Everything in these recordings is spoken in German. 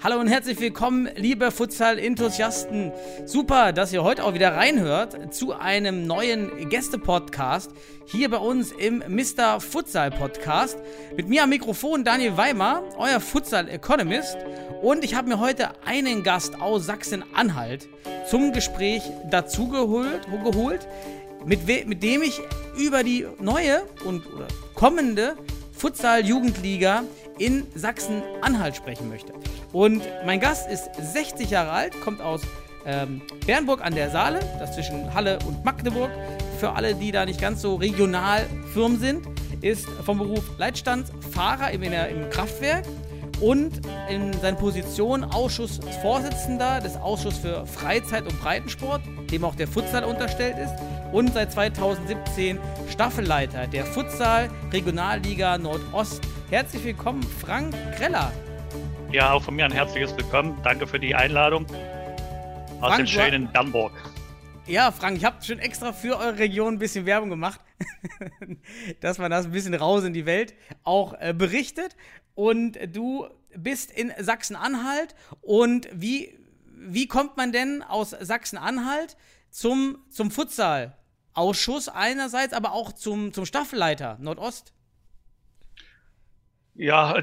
Hallo und herzlich willkommen, liebe Futsal-Enthusiasten. Super, dass ihr heute auch wieder reinhört zu einem neuen Gäste-Podcast hier bei uns im Mr. Futsal-Podcast. Mit mir am Mikrofon Daniel Weimer, euer Futsal-Economist. Und ich habe mir heute einen Gast aus Sachsen-Anhalt zum Gespräch dazugeholt, geholt, mit, mit dem ich über die neue und oder kommende Futsal-Jugendliga in Sachsen-Anhalt sprechen möchte. Und mein Gast ist 60 Jahre alt, kommt aus ähm, Bernburg an der Saale, das zwischen Halle und Magdeburg. Für alle, die da nicht ganz so regional firm sind, ist vom Beruf Leitstandsfahrer im, im Kraftwerk und in seiner Position Ausschussvorsitzender des Ausschusses für Freizeit und Breitensport, dem auch der Futsal unterstellt ist, und seit 2017 Staffelleiter der Futsal Regionalliga Nordost. Herzlich willkommen, Frank Greller. Ja, auch von mir ein herzliches Willkommen. Danke für die Einladung aus Frank, dem schönen Bernburg. Ja, Frank, ich habe schon extra für eure Region ein bisschen Werbung gemacht, dass man das ein bisschen raus in die Welt auch äh, berichtet. Und du bist in Sachsen-Anhalt. Und wie, wie kommt man denn aus Sachsen-Anhalt zum, zum Futsal-Ausschuss einerseits, aber auch zum, zum Staffelleiter Nordost? Ja,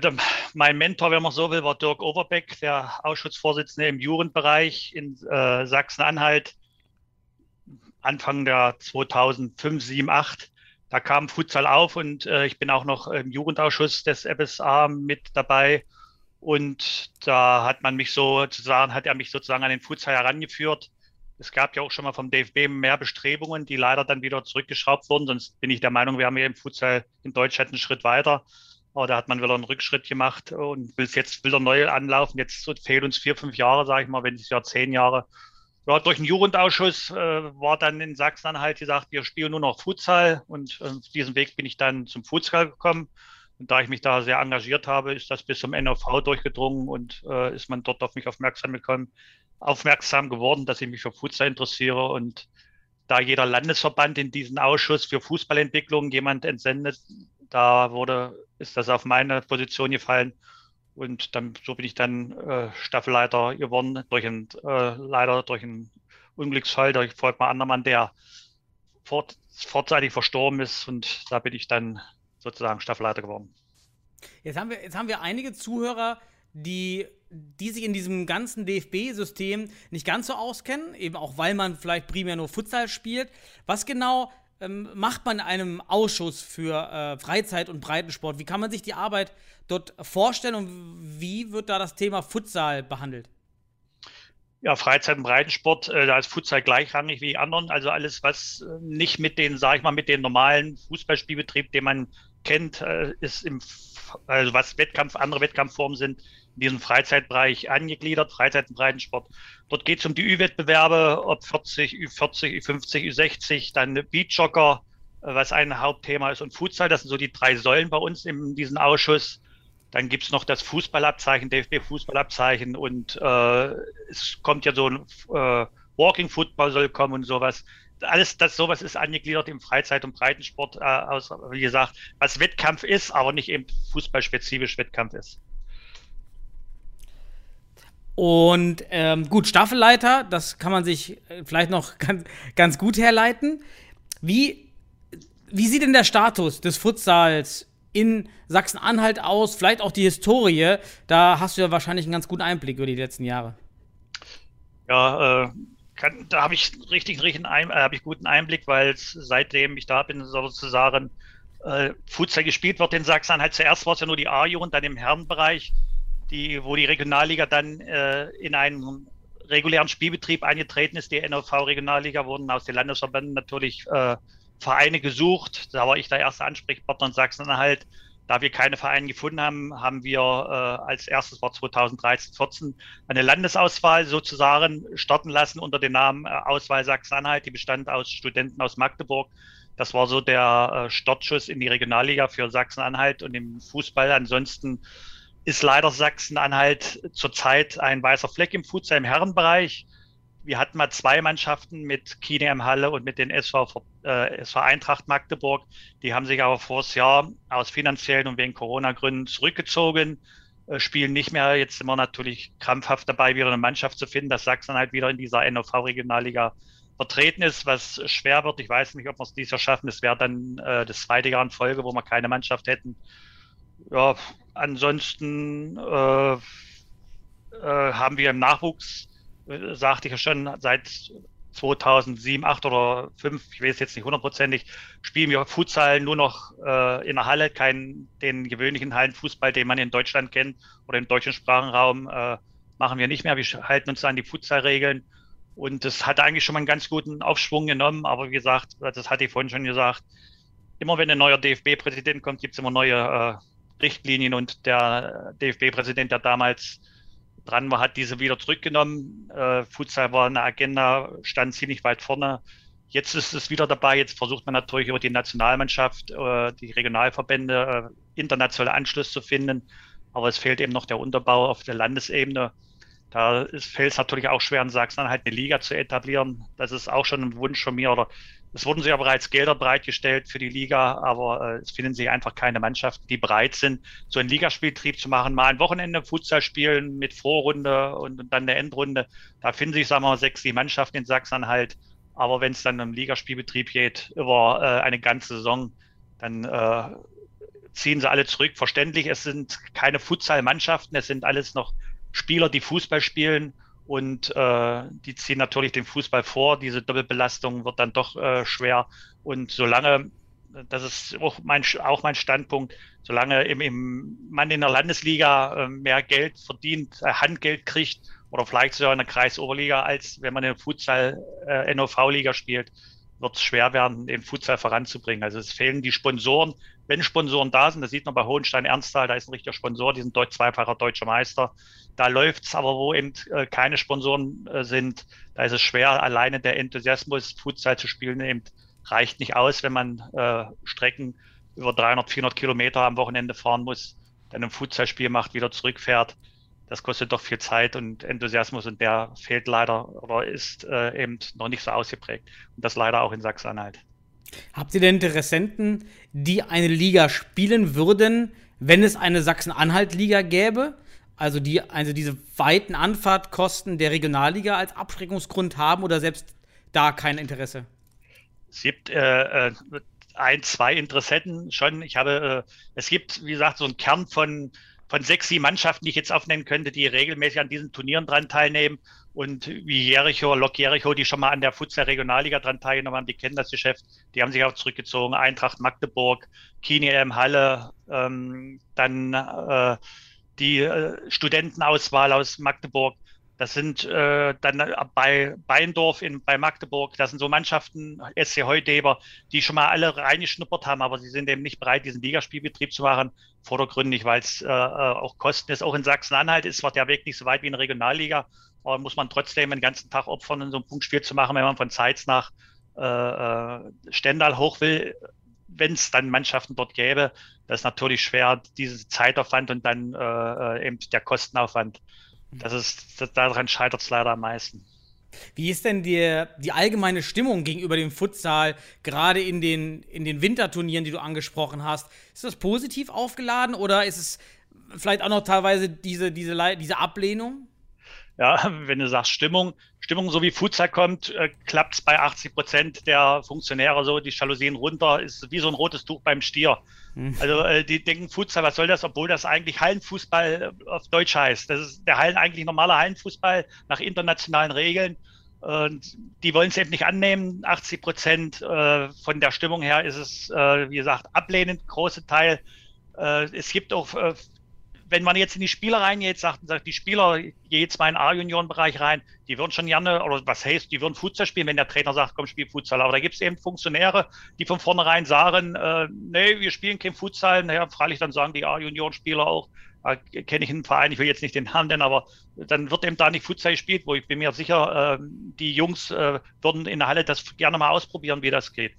mein Mentor, wenn man so will, war Dirk Overbeck, der Ausschussvorsitzende im Jugendbereich in äh, Sachsen-Anhalt, Anfang der 2005, 7, 8. Da kam Futsal auf und äh, ich bin auch noch im Jugendausschuss des FSA mit dabei. Und da hat man mich sozusagen, hat er mich sozusagen an den Futsal herangeführt. Es gab ja auch schon mal vom DFB mehr Bestrebungen, die leider dann wieder zurückgeschraubt wurden. Sonst bin ich der Meinung, wir haben hier im Futsal in Deutschland einen Schritt weiter. Aber da hat man wieder einen Rückschritt gemacht und will es jetzt wieder neu anlaufen. Jetzt fehlen uns vier, fünf Jahre, sage ich mal, wenn nicht ja zehn Jahre. Ja, durch den Jugendausschuss äh, war dann in Sachsen-Anhalt gesagt, wir spielen nur noch Futsal und äh, auf diesem Weg bin ich dann zum Futsal gekommen. Und da ich mich da sehr engagiert habe, ist das bis zum NOV durchgedrungen und äh, ist man dort auf mich aufmerksam gekommen, aufmerksam geworden, dass ich mich für Futsal interessiere und da jeder Landesverband in diesen Ausschuss für Fußballentwicklung jemand entsendet, da wurde, ist das auf meine Position gefallen. Und dann, so bin ich dann äh, Staffelleiter geworden, durch ein, äh, leider durch einen Unglücksfall, durch Volkmar Andermann, der fort, vorzeitig verstorben ist. Und da bin ich dann sozusagen Staffelleiter geworden. Jetzt haben wir, jetzt haben wir einige Zuhörer, die, die sich in diesem ganzen DFB-System nicht ganz so auskennen, eben auch weil man vielleicht primär nur Futsal spielt. Was genau ähm, macht man in einem Ausschuss für äh, Freizeit und Breitensport? Wie kann man sich die Arbeit dort vorstellen und wie wird da das Thema Futsal behandelt? Ja, Freizeit- und Breitensport, äh, da ist Futsal gleichrangig wie die anderen. Also alles, was äh, nicht mit den, sag ich mal, mit den normalen Fußballspielbetrieb, den man kennt, äh, ist im, also was Wettkampf, andere Wettkampfformen sind, in diesem Freizeitbereich angegliedert, Freizeit- und Breitensport. Dort geht es um die Ü-Wettbewerbe, ob 40, Ü40, Ü50, Ü60, dann Beachjogger, äh, was ein Hauptthema ist, und Futsal, das sind so die drei Säulen bei uns in diesem Ausschuss. Dann gibt's noch das Fußballabzeichen, DFB-Fußballabzeichen und äh, es kommt ja so ein äh, Walking Football soll kommen und sowas. Alles das sowas ist angegliedert im Freizeit- und Breitensport, äh, aus, wie gesagt, was Wettkampf ist, aber nicht eben fußballspezifisch Wettkampf ist. Und ähm, gut, Staffelleiter, das kann man sich äh, vielleicht noch ganz, ganz gut herleiten. Wie, wie sieht denn der Status des Futsals in Sachsen-Anhalt aus? Vielleicht auch die Historie. Da hast du ja wahrscheinlich einen ganz guten Einblick über die letzten Jahre. Ja, äh, kann, da habe ich richtig, richtig ein, äh, habe ich guten Einblick, weil seitdem ich da bin, sozusagen äh, Futsal gespielt wird in Sachsen-Anhalt. Zuerst war es ja nur die A-Jugend, dann im Herrenbereich, die, wo die Regionalliga dann äh, in einen regulären Spielbetrieb eingetreten ist. Die NOV-Regionalliga wurden aus den Landesverbänden natürlich äh, Vereine gesucht. Da war ich der erste Ansprechpartner in Sachsen-Anhalt. Da wir keine Vereine gefunden haben, haben wir äh, als erstes war 2013, 14 eine Landesauswahl sozusagen starten lassen unter dem Namen äh, Auswahl Sachsen-Anhalt. Die bestand aus Studenten aus Magdeburg. Das war so der äh, Startschuss in die Regionalliga für Sachsen-Anhalt und im Fußball. Ansonsten ist leider Sachsen-Anhalt zurzeit ein weißer Fleck im Futsal im Herrenbereich wir hatten mal zwei Mannschaften mit Kine Halle und mit den SV, äh, SV Eintracht Magdeburg. Die haben sich aber vor das Jahr aus finanziellen und wegen Corona-Gründen zurückgezogen, äh, spielen nicht mehr. Jetzt sind wir natürlich krampfhaft dabei, wieder eine Mannschaft zu finden, dass Sachsen halt wieder in dieser NOV-Regionalliga vertreten ist, was schwer wird. Ich weiß nicht, ob wir es dieses Jahr schaffen. Es wäre dann äh, das zweite Jahr in Folge, wo wir keine Mannschaft hätten. Ja, ansonsten äh, äh, haben wir im Nachwuchs sagte ich ja schon, seit 2007, 8 oder 5, ich weiß jetzt nicht hundertprozentig, spielen wir Futsal nur noch äh, in der Halle, keinen den gewöhnlichen Hallenfußball, den man in Deutschland kennt oder im deutschen Sprachenraum, äh, machen wir nicht mehr. Wir halten uns an die Futsalregeln und das hat eigentlich schon mal einen ganz guten Aufschwung genommen, aber wie gesagt, das hatte ich vorhin schon gesagt, immer wenn ein neuer DFB-Präsident kommt, gibt es immer neue äh, Richtlinien und der DFB-Präsident, der damals dran war, hat diese wieder zurückgenommen. Äh, Futsal war eine Agenda, stand ziemlich weit vorne. Jetzt ist es wieder dabei. Jetzt versucht man natürlich über die Nationalmannschaft, äh, die Regionalverbände, äh, internationale Anschluss zu finden. Aber es fehlt eben noch der Unterbau auf der Landesebene. Da fällt es natürlich auch schwer, in Sachsen-Anhalt eine Liga zu etablieren. Das ist auch schon ein Wunsch von mir oder es wurden sich ja bereits Gelder bereitgestellt für die Liga, aber äh, es finden sich einfach keine Mannschaften, die bereit sind, so einen Ligaspieltrieb zu machen. Mal ein Wochenende Futsal spielen mit Vorrunde und, und dann der Endrunde. Da finden sich, sagen wir mal, sechs, sieben Mannschaften in Sachsen-Anhalt. Aber wenn es dann um Ligaspielbetrieb geht, über äh, eine ganze Saison, dann äh, ziehen sie alle zurück. Verständlich, es sind keine Futsal-Mannschaften, es sind alles noch Spieler, die Fußball spielen und äh, die ziehen natürlich den Fußball vor. Diese Doppelbelastung wird dann doch äh, schwer. Und solange, das ist auch mein, auch mein Standpunkt, solange im, im man in der Landesliga äh, mehr Geld verdient, äh, Handgeld kriegt oder vielleicht sogar in der Kreisoberliga, als wenn man in der Futsal äh, spielt, wird es schwer werden, den Futsal voranzubringen. Also es fehlen die Sponsoren. Wenn Sponsoren da sind, das sieht man bei Hohenstein Ernsthal, da ist ein richtiger Sponsor, die sind zweifacher deutscher Meister. Da läuft's, aber wo eben äh, keine Sponsoren äh, sind, da ist es schwer, alleine der Enthusiasmus, Futsal zu spielen, eben reicht nicht aus, wenn man äh, Strecken über 300, 400 Kilometer am Wochenende fahren muss, dann ein Futsalspiel macht, wieder zurückfährt das kostet doch viel Zeit und Enthusiasmus und der fehlt leider oder ist äh, eben noch nicht so ausgeprägt. Und das leider auch in Sachsen-Anhalt. Habt ihr denn Interessenten, die eine Liga spielen würden, wenn es eine Sachsen-Anhalt-Liga gäbe? Also die also diese weiten Anfahrtkosten der Regionalliga als Abschreckungsgrund haben oder selbst da kein Interesse? Es gibt äh, äh ein, zwei Interessenten schon. Ich habe, äh, es gibt, wie gesagt, so einen Kern von von sechs, sieben Mannschaften, die ich jetzt aufnennen könnte, die regelmäßig an diesen Turnieren dran teilnehmen. Und wie Jericho, Lok Jericho, die schon mal an der Futsal Regionalliga dran teilgenommen haben, die kennen das Geschäft, die haben sich auch zurückgezogen. Eintracht Magdeburg, Kini M Halle, ähm, dann äh, die äh, Studentenauswahl aus Magdeburg. Das sind äh, dann bei Beindorf in, bei Magdeburg, das sind so Mannschaften, SC Heudeber, die schon mal alle reingeschnuppert haben, aber sie sind eben nicht bereit, diesen Ligaspielbetrieb zu machen, vordergründig, weil es äh, äh, auch Kosten ist. Auch in Sachsen-Anhalt ist zwar der Weg nicht so weit wie in der Regionalliga, aber muss man trotzdem den ganzen Tag opfern, in so ein Punktspiel zu machen, wenn man von Zeitz nach äh, äh, Stendal hoch will, wenn es dann Mannschaften dort gäbe, das ist natürlich schwer, diese Zeitaufwand und dann äh, äh eben der Kostenaufwand das ist, das, daran scheitert es leider am meisten. Wie ist denn die, die allgemeine Stimmung gegenüber dem Futsal, gerade in den, in den Winterturnieren, die du angesprochen hast? Ist das positiv aufgeladen oder ist es vielleicht auch noch teilweise diese, diese, diese Ablehnung? Ja, wenn du sagst Stimmung, Stimmung so wie Futsal kommt, äh, klappt es bei 80 Prozent der Funktionäre so, die Jalousien runter, ist wie so ein rotes Tuch beim Stier. Mhm. Also äh, die denken Futsal, was soll das, obwohl das eigentlich Hallenfußball äh, auf Deutsch heißt. Das ist der Hallen eigentlich normaler Hallenfußball nach internationalen Regeln. Und die wollen es eben nicht annehmen. 80 Prozent äh, von der Stimmung her ist es, äh, wie gesagt, ablehnend, große Teil. Äh, es gibt auch wenn man jetzt in die Spieler reingeht, sagt, sagt die Spieler, jetzt mal in A-Junioren-Bereich rein, die würden schon gerne, oder was heißt, die würden Futsal spielen, wenn der Trainer sagt, komm, spiel Futsal. Aber da gibt es eben Funktionäre, die von vornherein sagen, äh, nee, wir spielen kein Futsal. Naja, freilich dann sagen die A-Junioren-Spieler auch, da kenne ich einen Verein, ich will jetzt nicht den Namen nennen, aber dann wird eben da nicht Futsal gespielt, wo ich bin mir sicher, äh, die Jungs äh, würden in der Halle das gerne mal ausprobieren, wie das geht.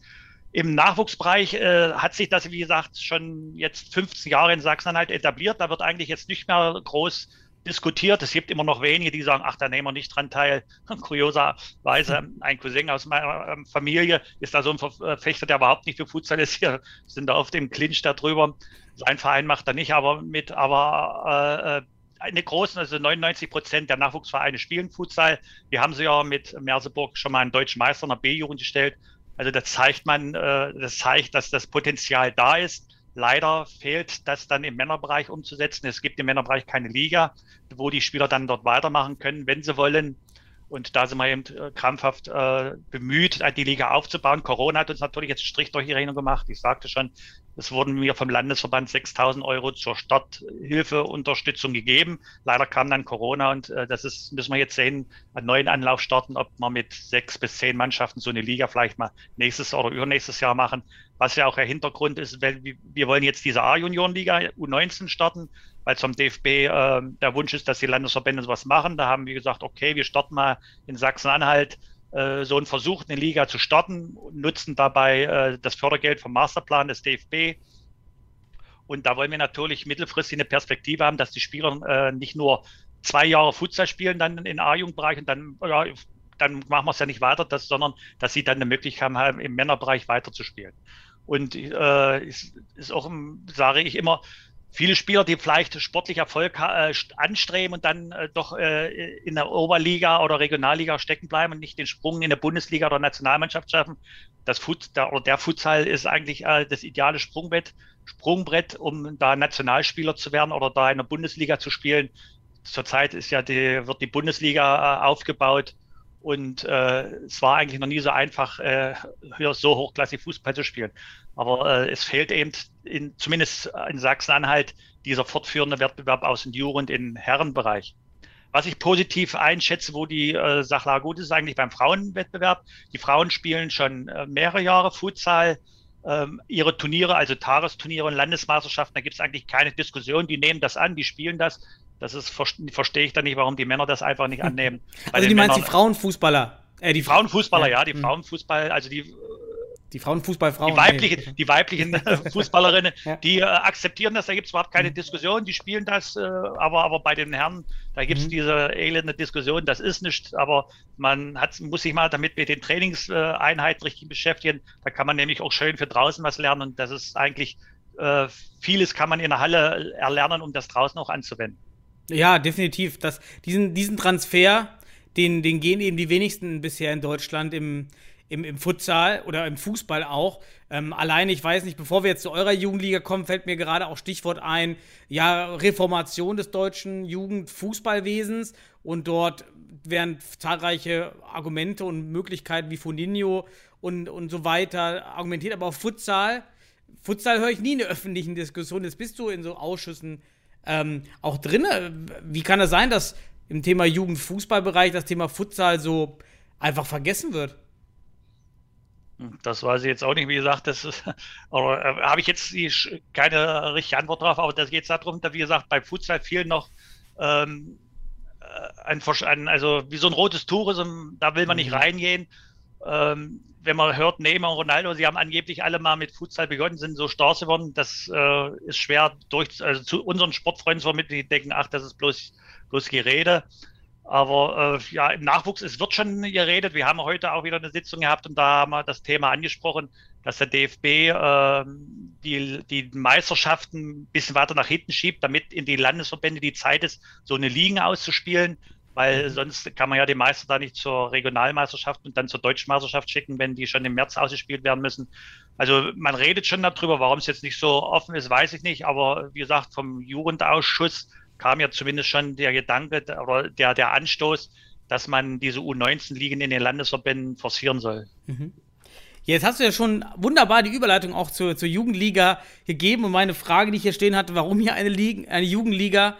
Im Nachwuchsbereich äh, hat sich das, wie gesagt, schon jetzt 15 Jahre in Sachsen-Anhalt etabliert. Da wird eigentlich jetzt nicht mehr groß diskutiert. Es gibt immer noch wenige, die sagen, ach, da nehmen wir nicht dran teil. Kurioserweise ein Cousin aus meiner ähm, Familie ist da so ein Verfechter, der überhaupt nicht für Futsal ist. Hier sind da auf dem Clinch da drüber. Sein Verein macht da nicht, aber mit, aber äh, eine großen, also 99 Prozent der Nachwuchsvereine spielen Futsal. Wir haben sie ja mit Merseburg schon mal einen deutschen Meister in der B-Jugend gestellt. Also das zeigt man, äh, das zeigt, dass das Potenzial da ist. Leider fehlt das dann im Männerbereich umzusetzen. Es gibt im Männerbereich keine Liga, wo die Spieler dann dort weitermachen können, wenn sie wollen. Und da sind wir eben äh, krampfhaft äh, bemüht, die Liga aufzubauen. Corona hat uns natürlich jetzt einen Strich durch die Rechnung gemacht. Ich sagte schon, es wurden mir vom Landesverband 6000 Euro zur Starthilfeunterstützung gegeben. Leider kam dann Corona und äh, das ist, müssen wir jetzt sehen, einen neuen Anlauf starten, ob wir mit sechs bis zehn Mannschaften so eine Liga vielleicht mal nächstes oder übernächstes Jahr machen. Was ja auch der Hintergrund ist, weil wir wollen jetzt diese A-Junioren-Liga U19 starten, weil zum DFB äh, der Wunsch ist, dass die Landesverbände sowas machen. Da haben wir gesagt, okay, wir starten mal in Sachsen-Anhalt so einen Versuch, eine Liga zu starten, nutzen dabei äh, das Fördergeld vom Masterplan des DFB. Und da wollen wir natürlich mittelfristig eine Perspektive haben, dass die Spieler äh, nicht nur zwei Jahre Futsal spielen, dann in A-Jugendbereich und dann, ja, dann machen wir es ja nicht weiter, dass, sondern dass sie dann eine Möglichkeit haben, im Männerbereich weiterzuspielen. Und äh, ist, ist auch, sage ich immer, viele Spieler, die vielleicht sportlich Erfolg äh, anstreben und dann äh, doch äh, in der Oberliga oder Regionalliga stecken bleiben und nicht den Sprung in der Bundesliga oder Nationalmannschaft schaffen. Das Fut der, oder der Futsal ist eigentlich äh, das ideale Sprungbrett, Sprungbrett, um da Nationalspieler zu werden oder da in der Bundesliga zu spielen. Zurzeit ist ja die, wird die Bundesliga äh, aufgebaut und äh, es war eigentlich noch nie so einfach, äh, so hochklassig Fußball zu spielen. Aber äh, es fehlt eben in, zumindest in Sachsen-Anhalt dieser fortführende Wettbewerb aus dem Jugend im Herrenbereich. Was ich positiv einschätze, wo die äh, Sachlage gut ist, ist eigentlich beim Frauenwettbewerb. Die Frauen spielen schon äh, mehrere Jahre Futsal. Ähm, ihre Turniere, also Tagesturniere und Landesmeisterschaften, da gibt es eigentlich keine Diskussion. Die nehmen das an, die spielen das. Das ist, verstehe ich dann nicht, warum die Männer das einfach nicht annehmen. also die meinst die Frauenfußballer? Äh, die Frauenfußballer, ja, die hm. Frauenfußball, also die die Frauenfußballfrauen. Die weiblichen, die weiblichen Fußballerinnen, ja. die äh, akzeptieren das, da gibt es überhaupt keine mhm. Diskussion, die spielen das, äh, aber, aber bei den Herren, da gibt es mhm. diese elende Diskussion, das ist nicht, aber man hat, muss sich mal damit mit den Trainingseinheiten richtig beschäftigen. Da kann man nämlich auch schön für draußen was lernen und das ist eigentlich, äh, vieles kann man in der Halle erlernen, um das draußen auch anzuwenden. Ja, definitiv. Das, diesen, diesen Transfer, den, den gehen eben die wenigsten bisher in Deutschland im, im, im Futsal oder im Fußball auch. Ähm, allein, ich weiß nicht, bevor wir jetzt zu eurer Jugendliga kommen, fällt mir gerade auch Stichwort ein, ja, Reformation des deutschen Jugendfußballwesens und dort werden zahlreiche Argumente und Möglichkeiten wie Funinho und, und so weiter argumentiert, aber auf Futsal, Futsal höre ich nie in der öffentlichen Diskussion, jetzt bist du in so Ausschüssen ähm, auch drin. Wie kann es das sein, dass im Thema Jugendfußballbereich das Thema Futsal so einfach vergessen wird? Das weiß ich jetzt auch nicht, wie gesagt, das ist, äh, habe ich jetzt die, keine richtige Antwort drauf, aber da geht es darum, dass, wie gesagt, bei Futsal fehlen noch ähm, äh, ein, ein, also wie so ein rotes Tourism, da will man nicht mhm. reingehen. Ähm, wenn man hört, Neymar und Ronaldo, sie haben angeblich alle mal mit Futsal begonnen, sind so stark geworden, das äh, ist schwer durch, also zu unseren Sportfreunden zu vermitteln, die denken, ach, das ist bloß, bloß Gerede. Aber äh, ja, im Nachwuchs, es wird schon geredet. Wir haben heute auch wieder eine Sitzung gehabt und da haben wir das Thema angesprochen, dass der DFB äh, die, die Meisterschaften ein bisschen weiter nach hinten schiebt, damit in die Landesverbände die Zeit ist, so eine Liga auszuspielen, weil sonst kann man ja die Meister da nicht zur Regionalmeisterschaft und dann zur Deutschen Meisterschaft schicken, wenn die schon im März ausgespielt werden müssen. Also man redet schon darüber, warum es jetzt nicht so offen ist, weiß ich nicht. Aber wie gesagt, vom Jugendausschuss kam ja zumindest schon der Gedanke oder der, der Anstoß, dass man diese U19-Ligen in den Landesverbänden forcieren soll. Mhm. Jetzt hast du ja schon wunderbar die Überleitung auch zur, zur Jugendliga gegeben und meine Frage, die ich hier stehen hatte, warum hier eine, Liga, eine Jugendliga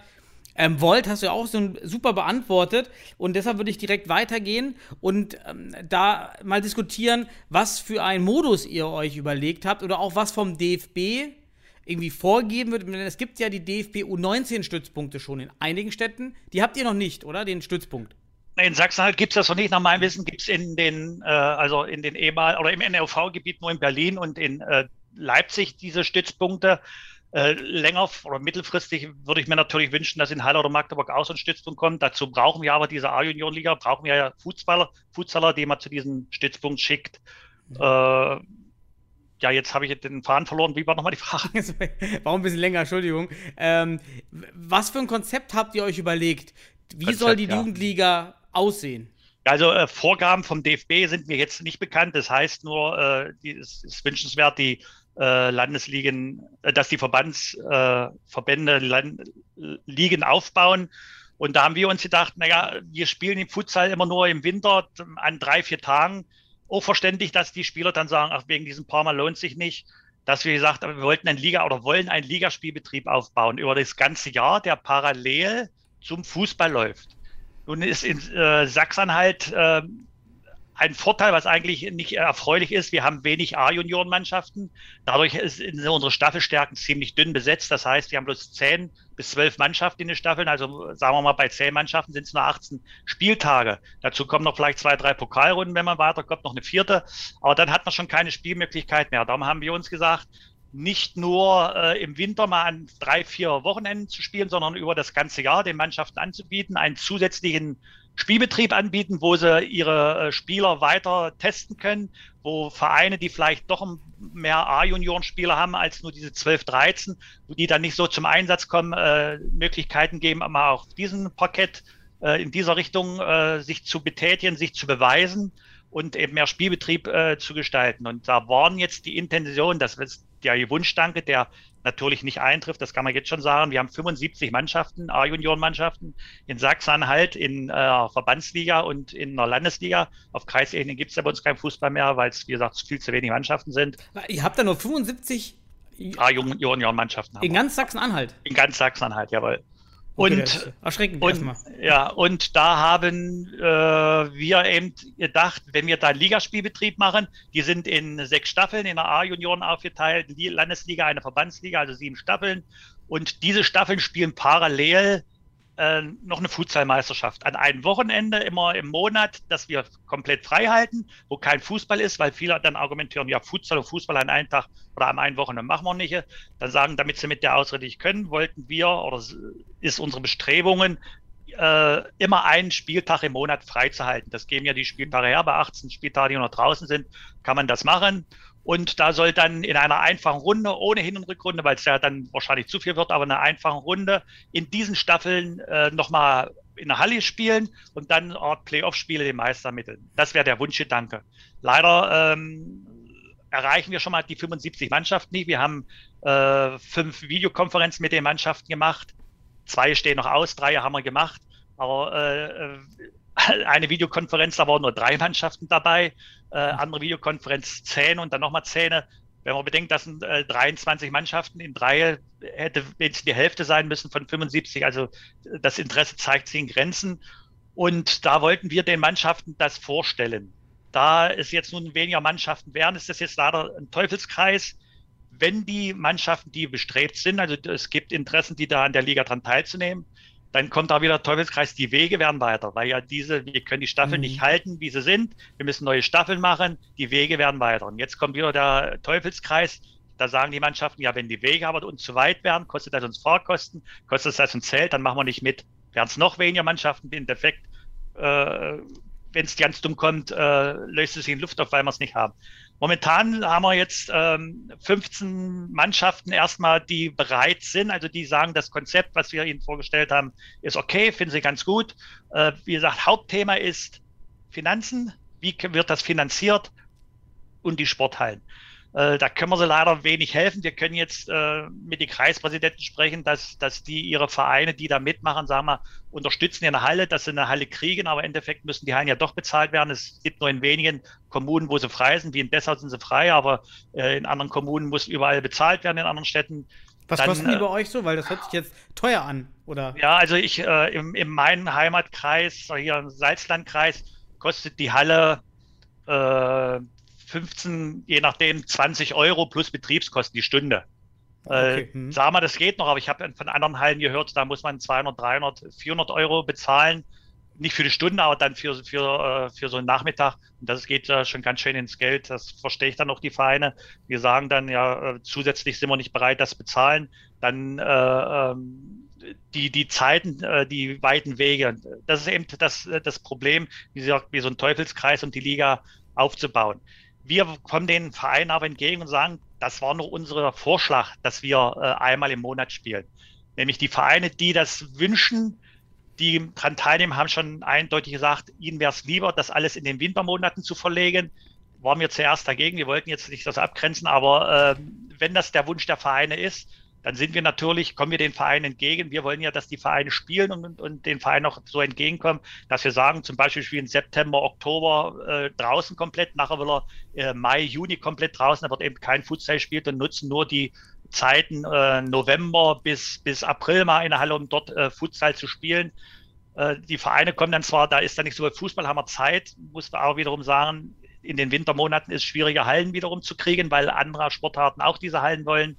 ähm, wollt, hast du ja auch so super beantwortet und deshalb würde ich direkt weitergehen und ähm, da mal diskutieren, was für einen Modus ihr euch überlegt habt oder auch was vom DFB irgendwie vorgeben wird. Denn es gibt ja die DFB U19-Stützpunkte schon in einigen Städten. Die habt ihr noch nicht, oder? Den Stützpunkt. In Sachsen-Anhalt gibt es das noch nicht. Nach meinem Wissen gibt es in den, äh, also in den ehemal oder im NRV-Gebiet nur in Berlin und in äh, Leipzig diese Stützpunkte. Äh, länger oder mittelfristig würde ich mir natürlich wünschen, dass in Halle oder Magdeburg auch so ein Stützpunkt kommt. Dazu brauchen wir aber diese A-Junioren-Liga, brauchen wir ja Fußballer, Futsaler, die man zu diesem Stützpunkt schickt. Mhm. Äh, ja, jetzt habe ich den Faden verloren. Wie war nochmal die Frage? Warum ein bisschen länger? Entschuldigung. Ähm, was für ein Konzept habt ihr euch überlegt? Wie Konzept, soll die ja. Jugendliga aussehen? Also äh, Vorgaben vom DFB sind mir jetzt nicht bekannt. Das heißt nur, äh, die, es ist wünschenswert, die äh, Landesligen, äh, dass die Verbandsverbände Land, Ligen aufbauen. Und da haben wir uns gedacht, naja, wir spielen im Futsal immer nur im Winter an drei, vier Tagen. Auch verständlich, dass die Spieler dann sagen, ach, wegen diesem paar Mal lohnt sich nicht. Dass wir gesagt haben, wir wollten einen Liga oder wollen einen Ligaspielbetrieb aufbauen über das ganze Jahr, der parallel zum Fußball läuft. Nun ist in äh, Sachsen-Anhalt äh, ein Vorteil, was eigentlich nicht erfreulich ist. Wir haben wenig A-Junioren-Mannschaften. Dadurch sind unsere Staffelstärken ziemlich dünn besetzt. Das heißt, wir haben bloß zehn bis zwölf Mannschaften in den Staffeln. Also sagen wir mal, bei zehn Mannschaften sind es nur 18 Spieltage. Dazu kommen noch vielleicht zwei, drei Pokalrunden, wenn man weiterkommt, noch eine vierte. Aber dann hat man schon keine Spielmöglichkeit mehr. Darum haben wir uns gesagt, nicht nur äh, im Winter mal an drei, vier Wochenenden zu spielen, sondern über das ganze Jahr den Mannschaften anzubieten, einen zusätzlichen Spielbetrieb anbieten, wo sie ihre äh, Spieler weiter testen können, wo Vereine, die vielleicht doch mehr A-Junioren-Spieler haben als nur diese 12, 13, die dann nicht so zum Einsatz kommen, äh, Möglichkeiten geben, aber auch diesen Parkett äh, in dieser Richtung äh, sich zu betätigen, sich zu beweisen und eben mehr Spielbetrieb äh, zu gestalten. Und da waren jetzt die Intention, das ist der Wunschdanke, der natürlich nicht eintrifft, das kann man jetzt schon sagen. Wir haben 75 Mannschaften, A-Junioren-Mannschaften in Sachsen-Anhalt, in äh, Verbandsliga und in der Landesliga. Auf Kreisebene gibt es ja bei uns keinen Fußball mehr, weil es, wie gesagt, viel zu wenig Mannschaften sind. Ihr habt da nur 75 A-Junioren-Mannschaften. In ganz Sachsen-Anhalt? In ganz Sachsen-Anhalt, jawohl. Okay, und erschreckend und, erstmal. Ja, und da haben äh, wir eben gedacht, wenn wir da einen Ligaspielbetrieb machen, die sind in sechs Staffeln in der A-Junioren aufgeteilt, die Landesliga, eine Verbandsliga, also sieben Staffeln. Und diese Staffeln spielen parallel äh, noch eine Futsalmeisterschaft an einem Wochenende immer im Monat, dass wir komplett frei halten, wo kein Fußball ist, weil viele dann argumentieren, ja, Futsal und Fußball an einem Tag oder am einen Wochenende machen wir nicht. Dann sagen, damit sie mit der Ausrede nicht können, wollten wir oder ist unsere Bestrebungen, äh, immer einen Spieltag im Monat freizuhalten. Das geben ja die Spieltage her. Bei 18 Spieltagen, die noch draußen sind, kann man das machen. Und da soll dann in einer einfachen Runde, ohne Hin- und Rückrunde, weil es ja dann wahrscheinlich zu viel wird, aber eine einfache Runde in diesen Staffeln äh, nochmal in der Halle spielen und dann Art Playoff-Spiele den Meister ermitteln. Das wäre der Wunschgedanke. Leider ähm, erreichen wir schon mal die 75 Mannschaften nicht. Wir haben äh, fünf Videokonferenzen mit den Mannschaften gemacht. Zwei stehen noch aus, drei haben wir gemacht. Aber äh, äh eine Videokonferenz, da waren nur drei Mannschaften dabei, äh, andere Videokonferenz zehn und dann nochmal zehn. Wenn man bedenkt, das sind äh, 23 Mannschaften in drei, hätte wenigstens die Hälfte sein müssen von 75. Also das Interesse zeigt sich in Grenzen. Und da wollten wir den Mannschaften das vorstellen. Da es jetzt nun weniger Mannschaften wären, ist das jetzt leider ein Teufelskreis. Wenn die Mannschaften, die bestrebt sind, also es gibt Interessen, die da an der Liga dran teilzunehmen, dann kommt da wieder Teufelskreis, die Wege werden weiter, weil ja diese, wir können die Staffeln mhm. nicht halten, wie sie sind. Wir müssen neue Staffeln machen, die Wege werden weiter. Und jetzt kommt wieder der Teufelskreis. Da sagen die Mannschaften, ja, wenn die Wege aber uns zu weit werden, kostet das uns Fahrkosten, kostet das uns Zelt, dann machen wir nicht mit. Werden es noch weniger Mannschaften, im Defekt, äh, wenn es ganz dumm kommt, äh, löst es sich in Luft auf, weil wir es nicht haben. Momentan haben wir jetzt ähm, 15 Mannschaften erstmal, die bereit sind, also die sagen, das Konzept, was wir ihnen vorgestellt haben, ist okay, finden sie ganz gut. Äh, wie gesagt, Hauptthema ist Finanzen. Wie wird das finanziert? Und die Sporthallen. Äh, da können wir sie leider wenig helfen. Wir können jetzt äh, mit den Kreispräsidenten sprechen, dass, dass die ihre Vereine, die da mitmachen, sagen wir, unterstützen in der Halle, dass sie eine Halle kriegen, aber im Endeffekt müssen die Hallen ja doch bezahlt werden. Es gibt nur in wenigen Kommunen, wo sie frei sind, wie in Dessau sind sie frei, aber äh, in anderen Kommunen muss überall bezahlt werden, in anderen Städten. Was Dann, kosten die bei euch so? Weil das hört sich jetzt teuer an, oder? Ja, also ich äh, im, in meinem Heimatkreis, hier im Salzlandkreis, kostet die Halle äh, 15, je nachdem 20 Euro plus Betriebskosten die Stunde. Okay. Äh, hm. Sag mal, das geht noch, aber ich habe von anderen Hallen gehört, da muss man 200, 300, 400 Euro bezahlen. Nicht für die Stunde, aber dann für, für, äh, für so einen Nachmittag. Und das geht ja schon ganz schön ins Geld. Das verstehe ich dann auch die Vereine. Wir sagen dann ja, äh, zusätzlich sind wir nicht bereit, das bezahlen. Dann äh, ähm, die, die Zeiten, äh, die weiten Wege. Das ist eben das, das Problem, wie, gesagt, wie so ein Teufelskreis und die Liga aufzubauen. Wir kommen den Vereinen aber entgegen und sagen, das war nur unser Vorschlag, dass wir äh, einmal im Monat spielen. Nämlich die Vereine, die das wünschen, die daran teilnehmen, haben schon eindeutig gesagt, ihnen wäre es lieber, das alles in den Wintermonaten zu verlegen. Waren wir zuerst dagegen, wir wollten jetzt nicht das abgrenzen, aber äh, wenn das der Wunsch der Vereine ist, dann sind wir natürlich, kommen wir den Vereinen entgegen. Wir wollen ja, dass die Vereine spielen und, und den Vereinen auch so entgegenkommen, dass wir sagen, zum Beispiel spielen September, Oktober äh, draußen komplett, nachher will er äh, Mai, Juni komplett draußen, da wird eben kein Futsal gespielt und nutzen nur die Zeiten äh, November bis, bis April mal in der Halle, um dort äh, Futsal zu spielen. Äh, die Vereine kommen dann zwar, da ist dann nicht so viel Fußball, haben wir Zeit, muss man auch wiederum sagen, in den Wintermonaten ist es schwieriger, Hallen wiederum zu kriegen, weil andere Sportarten auch diese Hallen wollen.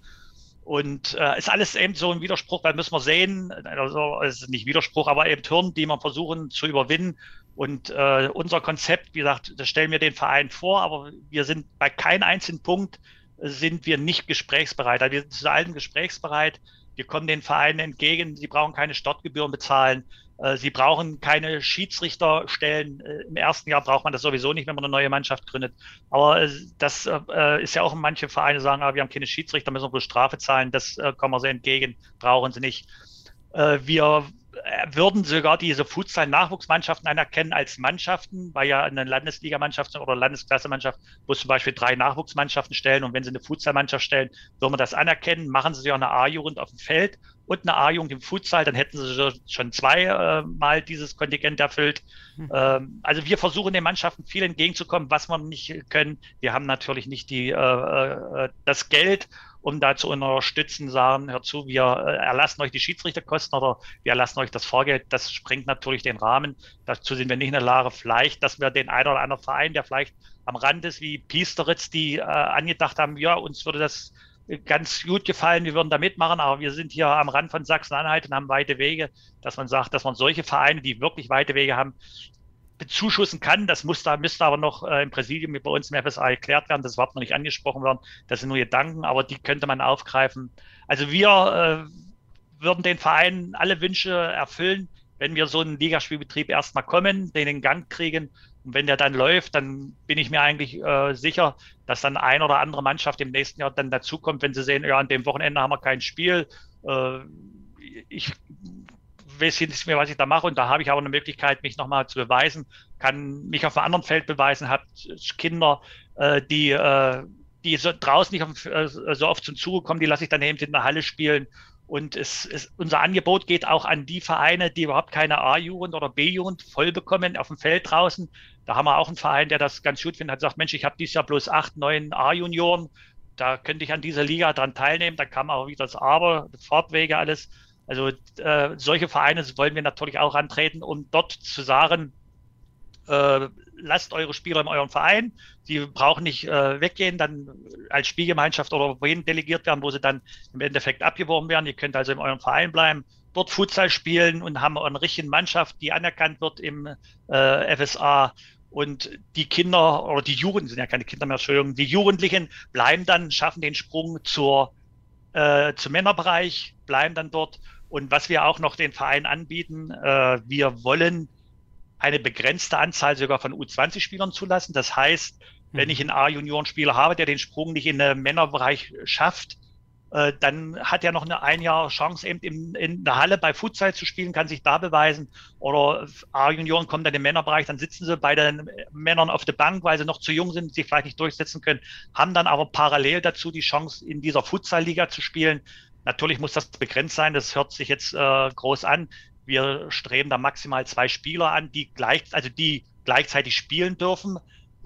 Und äh, ist alles eben so ein Widerspruch, weil müssen wir sehen, also es ist nicht Widerspruch, aber eben Hürden, die wir versuchen zu überwinden. Und äh, unser Konzept, wie gesagt, das stellen wir den Verein vor, aber wir sind bei keinem einzigen Punkt sind wir nicht gesprächsbereit. Also wir sind zu allem gesprächsbereit. Wir kommen den Vereinen entgegen. Sie brauchen keine Startgebühren bezahlen. Äh, sie brauchen keine Schiedsrichterstellen. Äh, Im ersten Jahr braucht man das sowieso nicht, wenn man eine neue Mannschaft gründet. Aber äh, das ist ja auch manche Vereine sagen, ah, wir haben keine Schiedsrichter, müssen wir bloß Strafe zahlen. Das kommen wir so entgegen, brauchen sie nicht. Wir würden sogar diese Futsal-Nachwuchsmannschaften anerkennen als Mannschaften, weil ja eine Landesligamannschaft oder Landesklassemannschaft muss zum Beispiel drei Nachwuchsmannschaften stellen und wenn sie eine Futsalmannschaft stellen, würden wir das anerkennen, machen sie ja eine A-Jugend auf dem Feld und eine A-Jugend im Futsal, dann hätten sie schon zweimal äh, dieses Kontingent erfüllt. Mhm. Also wir versuchen den Mannschaften viel entgegenzukommen, was wir nicht können. Wir haben natürlich nicht die, äh, äh, das Geld um da zu unterstützen, sagen, hör zu, wir äh, erlassen euch die Schiedsrichterkosten oder wir erlassen euch das Vorgeld. Das sprengt natürlich den Rahmen. Dazu sind wir nicht in der Lage. Vielleicht, dass wir den einen oder anderen Verein, der vielleicht am Rand ist, wie Piesteritz, die äh, angedacht haben, ja, uns würde das ganz gut gefallen, wir würden da mitmachen, aber wir sind hier am Rand von Sachsen-Anhalt und haben weite Wege, dass man sagt, dass man solche Vereine, die wirklich weite Wege haben, bezuschussen kann. Das muss da, müsste aber noch äh, im Präsidium bei uns im FSA erklärt werden. Das überhaupt noch nicht angesprochen worden. Das sind nur Gedanken, aber die könnte man aufgreifen. Also wir äh, würden den Vereinen alle Wünsche erfüllen, wenn wir so einen Ligaspielbetrieb erstmal kommen, den in Gang kriegen. Und wenn der dann läuft, dann bin ich mir eigentlich äh, sicher, dass dann ein oder andere Mannschaft im nächsten Jahr dann dazukommt, wenn sie sehen, ja, an dem Wochenende haben wir kein Spiel. Äh, ich weiß nicht mehr, was ich da mache. Und da habe ich aber eine Möglichkeit, mich nochmal zu beweisen, kann mich auf einem anderen Feld beweisen, habe Kinder, äh, die, äh, die so draußen nicht auf, äh, so oft zum Zuge kommen, die lasse ich dann eben in der Halle spielen. Und es, es, unser Angebot geht auch an die Vereine, die überhaupt keine A-Jugend oder B-Jugend voll bekommen auf dem Feld draußen. Da haben wir auch einen Verein, der das ganz gut findet, hat gesagt, Mensch, ich habe dieses Jahr bloß acht, neun A-Junioren. Da könnte ich an dieser Liga dran teilnehmen. Da kam auch wieder das Aber, Fahrtwege, alles. Also äh, solche Vereine wollen wir natürlich auch antreten, um dort zu sagen, äh, lasst eure Spieler in eurem Verein, die brauchen nicht äh, weggehen, dann als Spielgemeinschaft oder wohin delegiert werden, wo sie dann im Endeffekt abgeworben werden. Ihr könnt also in eurem Verein bleiben, dort Futsal spielen und haben eine richtige Mannschaft, die anerkannt wird im äh, FSA. Und die Kinder oder die Jugendlichen, sind ja keine Kinder mehr, Entschuldigung, die Jugendlichen bleiben dann, schaffen den Sprung zur, äh, zum Männerbereich, bleiben dann dort und was wir auch noch den Verein anbieten, äh, wir wollen eine begrenzte Anzahl sogar von U20-Spielern zulassen. Das heißt, wenn mhm. ich einen A-Junioren-Spieler habe, der den Sprung nicht in den Männerbereich schafft, äh, dann hat er noch eine ein Jahr Chance eben in, in der Halle bei Futsal zu spielen, kann sich da beweisen. Oder A-Junioren kommen dann im Männerbereich, dann sitzen sie bei den Männern auf der Bank, weil sie noch zu jung sind, sich vielleicht nicht durchsetzen können, haben dann aber parallel dazu die Chance, in dieser Futsal-Liga zu spielen. Natürlich muss das begrenzt sein, das hört sich jetzt äh, groß an. Wir streben da maximal zwei Spieler an, die gleich, also die gleichzeitig spielen dürfen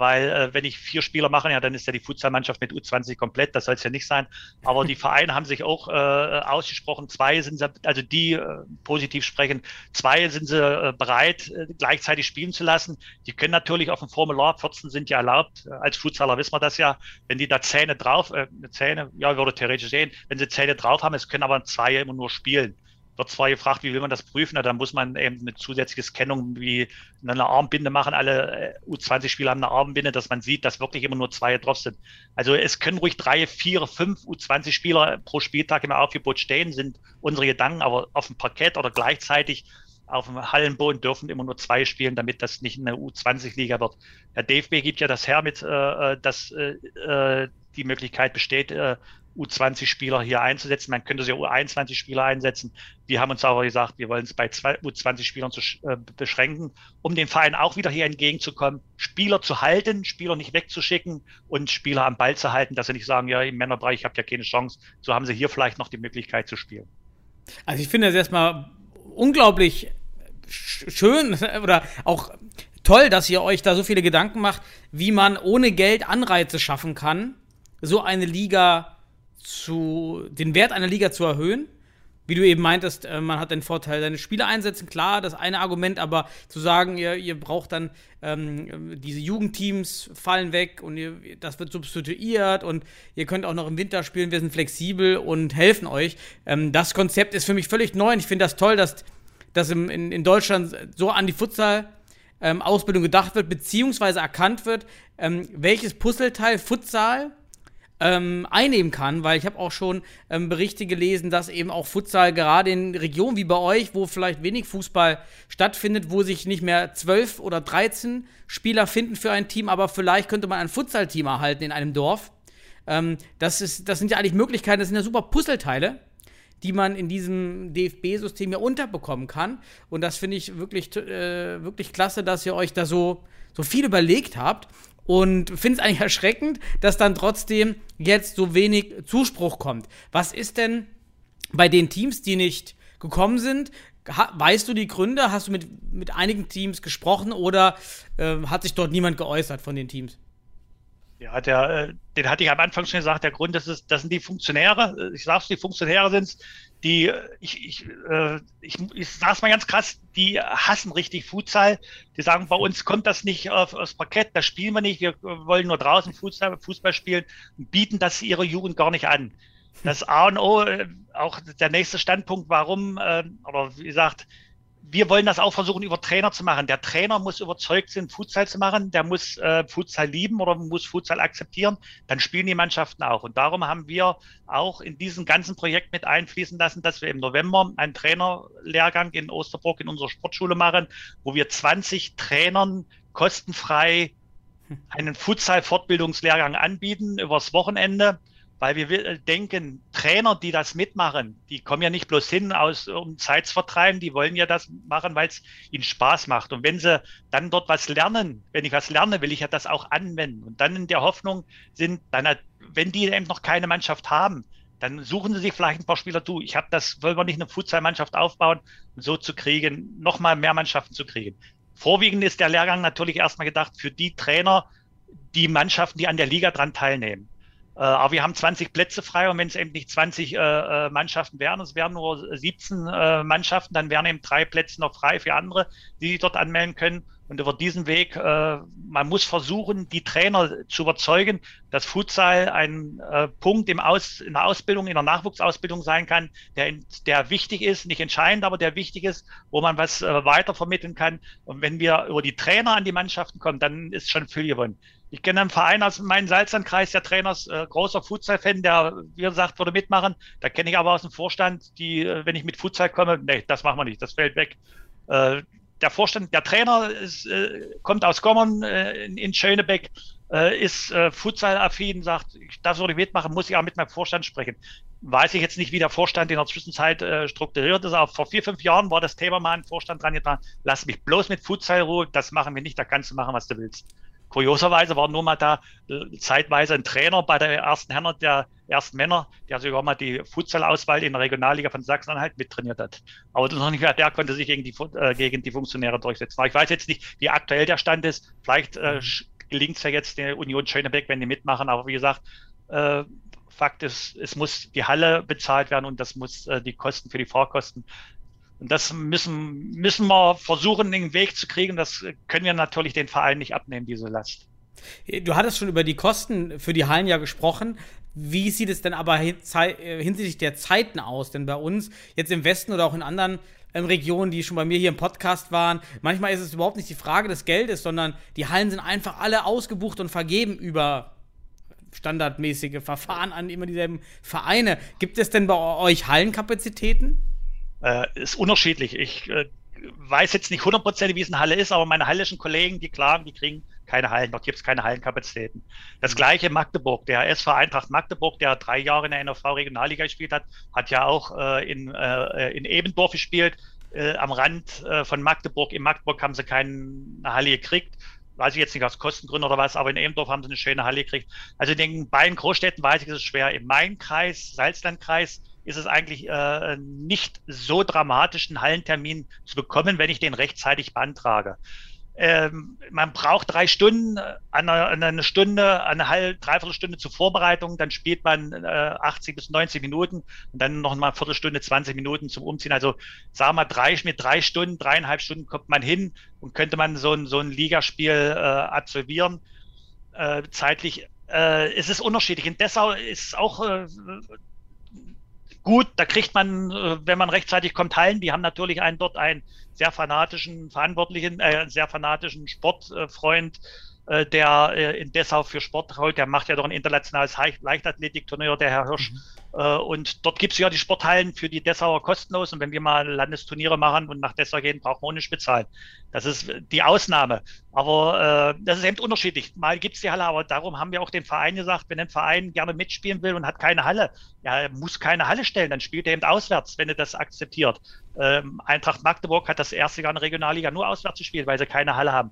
weil äh, wenn ich vier Spieler mache, ja, dann ist ja die Futsalmannschaft mit U20 komplett, das soll es ja nicht sein. Aber die Vereine haben sich auch äh, ausgesprochen, zwei sind sie, also die äh, positiv sprechen, zwei sind sie äh, bereit, äh, gleichzeitig spielen zu lassen. Die können natürlich auf dem Formular, 14 sind ja erlaubt, als Futsaler wissen wir das ja, wenn die da Zähne drauf, äh, Zähne, ja, würde theoretisch sehen, wenn sie Zähne drauf haben, es können aber zwei immer nur spielen wird zwar gefragt, wie will man das prüfen, da muss man eben eine zusätzliche Scannung wie eine Armbinde machen. Alle äh, U20-Spieler haben eine Armbinde, dass man sieht, dass wirklich immer nur zwei drauf sind. Also es können ruhig drei, vier, fünf U20-Spieler pro Spieltag im Aufgebot stehen, sind unsere Gedanken, aber auf dem Parkett oder gleichzeitig auf dem Hallenboden dürfen immer nur zwei spielen, damit das nicht eine U20-Liga wird. Der DFB gibt ja das her mit, äh, äh dass äh, äh, die Möglichkeit besteht, äh, U20-Spieler hier einzusetzen. Man könnte sie U21-Spieler einsetzen. Wir haben uns aber gesagt, wir wollen es bei zwei U20-Spielern zu, äh, beschränken, um den Verein auch wieder hier entgegenzukommen, Spieler zu halten, Spieler nicht wegzuschicken und Spieler am Ball zu halten, dass sie nicht sagen, ja, im Männerbereich habt ihr keine Chance. So haben sie hier vielleicht noch die Möglichkeit zu spielen. Also ich finde es erstmal unglaublich schön oder auch toll, dass ihr euch da so viele Gedanken macht, wie man ohne Geld Anreize schaffen kann, so eine Liga zu, den Wert einer Liga zu erhöhen. Wie du eben meintest, äh, man hat den Vorteil, seine Spieler einsetzen, klar, das eine Argument, aber zu sagen, ihr, ihr braucht dann ähm, diese Jugendteams fallen weg und ihr, das wird substituiert und ihr könnt auch noch im Winter spielen, wir sind flexibel und helfen euch. Ähm, das Konzept ist für mich völlig neu und ich finde das toll, dass, dass in, in Deutschland so an die Futsal ähm, Ausbildung gedacht wird, beziehungsweise erkannt wird, ähm, welches Puzzleteil Futsal ähm, einnehmen kann, weil ich habe auch schon ähm, Berichte gelesen, dass eben auch Futsal gerade in Regionen wie bei euch, wo vielleicht wenig Fußball stattfindet, wo sich nicht mehr zwölf oder dreizehn Spieler finden für ein Team, aber vielleicht könnte man ein Futsal-Team erhalten in einem Dorf. Ähm, das, ist, das sind ja eigentlich Möglichkeiten, das sind ja super Puzzleteile die man in diesem DFB-System ja unterbekommen kann. Und das finde ich wirklich, äh, wirklich klasse, dass ihr euch da so, so viel überlegt habt. Und finde es eigentlich erschreckend, dass dann trotzdem jetzt so wenig Zuspruch kommt. Was ist denn bei den Teams, die nicht gekommen sind? weißt du die Gründe? Hast du mit, mit einigen Teams gesprochen oder äh, hat sich dort niemand geäußert von den Teams? Ja, der, äh, den hatte ich am Anfang schon gesagt. Der Grund, das, ist, das sind die Funktionäre. Ich sag's, die Funktionäre sind die, äh, ich, ich, äh, ich, ich sag's mal ganz krass, die hassen richtig Futsal. Die sagen, bei uns kommt das nicht auf, aufs Parkett, das spielen wir nicht, wir wollen nur draußen Futsal, Fußball spielen und bieten das ihrer Jugend gar nicht an. Das A und O, auch der nächste Standpunkt, warum, oder wie gesagt, wir wollen das auch versuchen, über Trainer zu machen. Der Trainer muss überzeugt sein, Futsal zu machen. Der muss äh, Futsal lieben oder muss Futsal akzeptieren. Dann spielen die Mannschaften auch. Und darum haben wir auch in diesem ganzen Projekt mit einfließen lassen, dass wir im November einen Trainerlehrgang in Osterbrook in unserer Sportschule machen, wo wir 20 Trainern kostenfrei einen Futsal-Fortbildungslehrgang anbieten übers Wochenende weil wir äh, denken, Trainer, die das mitmachen, die kommen ja nicht bloß hin, aus, um Zeit zu vertreiben, die wollen ja das machen, weil es ihnen Spaß macht. Und wenn sie dann dort was lernen, wenn ich was lerne, will ich ja das auch anwenden. Und dann in der Hoffnung sind, dann, wenn die eben noch keine Mannschaft haben, dann suchen sie sich vielleicht ein paar Spieler, du, ich habe das, wollen wir nicht eine Futsal-Mannschaft aufbauen, um so zu kriegen, nochmal mehr Mannschaften zu kriegen. Vorwiegend ist der Lehrgang natürlich erstmal gedacht für die Trainer, die Mannschaften, die an der Liga dran teilnehmen. Äh, aber wir haben 20 Plätze frei und wenn es eben nicht 20 äh, äh, Mannschaften wären, es wären nur 17 äh, Mannschaften, dann wären eben drei Plätze noch frei für andere, die sich dort anmelden können. Und über diesen Weg, man muss versuchen, die Trainer zu überzeugen, dass Futsal ein Punkt im Aus, in der Ausbildung, in der Nachwuchsausbildung sein kann, der, der wichtig ist, nicht entscheidend, aber der wichtig ist, wo man was weiter vermitteln kann. Und wenn wir über die Trainer an die Mannschaften kommen, dann ist schon viel gewonnen. Ich kenne einen Verein aus meinem Salzlandkreis, der Trainer ist äh, großer Futsal-Fan, der, wie gesagt, würde mitmachen. Da kenne ich aber aus dem Vorstand, die, äh, wenn ich mit Futsal komme, nee, das machen wir nicht, das fällt weg. Äh, der Vorstand, der Trainer ist, äh, kommt aus Gommern äh, in, in Schönebeck, äh, ist äh, Futsal-affin, sagt, das würde ich mitmachen, muss ich auch mit meinem Vorstand sprechen. Weiß ich jetzt nicht, wie der Vorstand in der Zwischenzeit strukturiert ist, aber vor vier, fünf Jahren war das Thema mal ein Vorstand dran getan, lass mich bloß mit Futsal ruhen, das machen wir nicht, da kannst du machen, was du willst. Kurioserweise war nur mal da äh, zeitweise ein Trainer bei der ersten Herren der ersten Männer, der sogar mal die Futsal-Auswahl in der Regionalliga von Sachsen-Anhalt mittrainiert hat. Aber noch nicht mehr, der konnte sich gegen die, äh, gegen die Funktionäre durchsetzen. Aber ich weiß jetzt nicht, wie aktuell der Stand ist. Vielleicht äh, mhm. gelingt es ja jetzt der Union Schönebeck, wenn die mitmachen. Aber wie gesagt, äh, Fakt ist, es muss die Halle bezahlt werden und das muss äh, die Kosten für die Fahrkosten und das müssen, müssen wir versuchen, den Weg zu kriegen. Das können wir natürlich den Verein nicht abnehmen, diese Last. Du hattest schon über die Kosten für die Hallen ja gesprochen. Wie sieht es denn aber äh, hinsichtlich der Zeiten aus? Denn bei uns, jetzt im Westen oder auch in anderen ähm, Regionen, die schon bei mir hier im Podcast waren, manchmal ist es überhaupt nicht die Frage des Geldes, sondern die Hallen sind einfach alle ausgebucht und vergeben über standardmäßige Verfahren an immer dieselben Vereine. Gibt es denn bei euch Hallenkapazitäten? Äh, ist unterschiedlich. Ich äh, weiß jetzt nicht hundertprozentig, wie es in Halle ist, aber meine hallischen Kollegen, die klagen, die kriegen keine Hallen. Dort gibt es keine Hallenkapazitäten. Das gleiche Magdeburg. Der SV Eintracht Magdeburg, der drei Jahre in der NRV Regionalliga gespielt hat, hat ja auch äh, in, äh, in Ebendorf gespielt. Äh, am Rand äh, von Magdeburg. In Magdeburg haben sie keine Halle gekriegt. Weiß ich jetzt nicht aus Kostengründen oder was, aber in Ebendorf haben sie eine schöne Halle gekriegt. Also in den beiden Großstädten weiß ich, ist es schwer. Im Main-Kreis, Salzlandkreis, ist es eigentlich äh, nicht so dramatisch, einen Hallentermin zu bekommen, wenn ich den rechtzeitig beantrage. Ähm, man braucht drei Stunden, eine, eine Stunde, eine halbe, dreiviertel Stunde zur Vorbereitung, dann spielt man äh, 80 bis 90 Minuten und dann noch mal eine Viertelstunde, 20 Minuten zum Umziehen. Also sagen wir drei, mit drei Stunden, dreieinhalb Stunden kommt man hin und könnte man so ein, so ein Ligaspiel äh, absolvieren. Äh, zeitlich äh, es ist unterschiedlich. In Dessau ist auch äh, Gut, da kriegt man, äh, wenn man rechtzeitig kommt, Hallen. Die haben natürlich einen dort einen sehr fanatischen Verantwortlichen, äh, sehr fanatischen Sportfreund, äh, der äh, in Dessau für Sport holt. Der macht ja doch ein internationales Leichtathletikturnier, der Herr Hirsch. Mhm. Äh, und dort gibt es ja die Sporthallen für die Dessauer kostenlos. Und wenn wir mal Landesturniere machen und nach Dessau gehen, braucht man nicht bezahlen. Das ist die Ausnahme. Aber äh, das ist eben unterschiedlich. Mal gibt es die Halle, aber darum haben wir auch den Verein gesagt, wenn ein Verein gerne mitspielen will und hat keine Halle, ja, er muss keine Halle stellen, dann spielt er eben auswärts, wenn er das akzeptiert. Ähm, Eintracht Magdeburg hat das erste Jahr in der Regionalliga nur auswärts gespielt, weil sie keine Halle haben.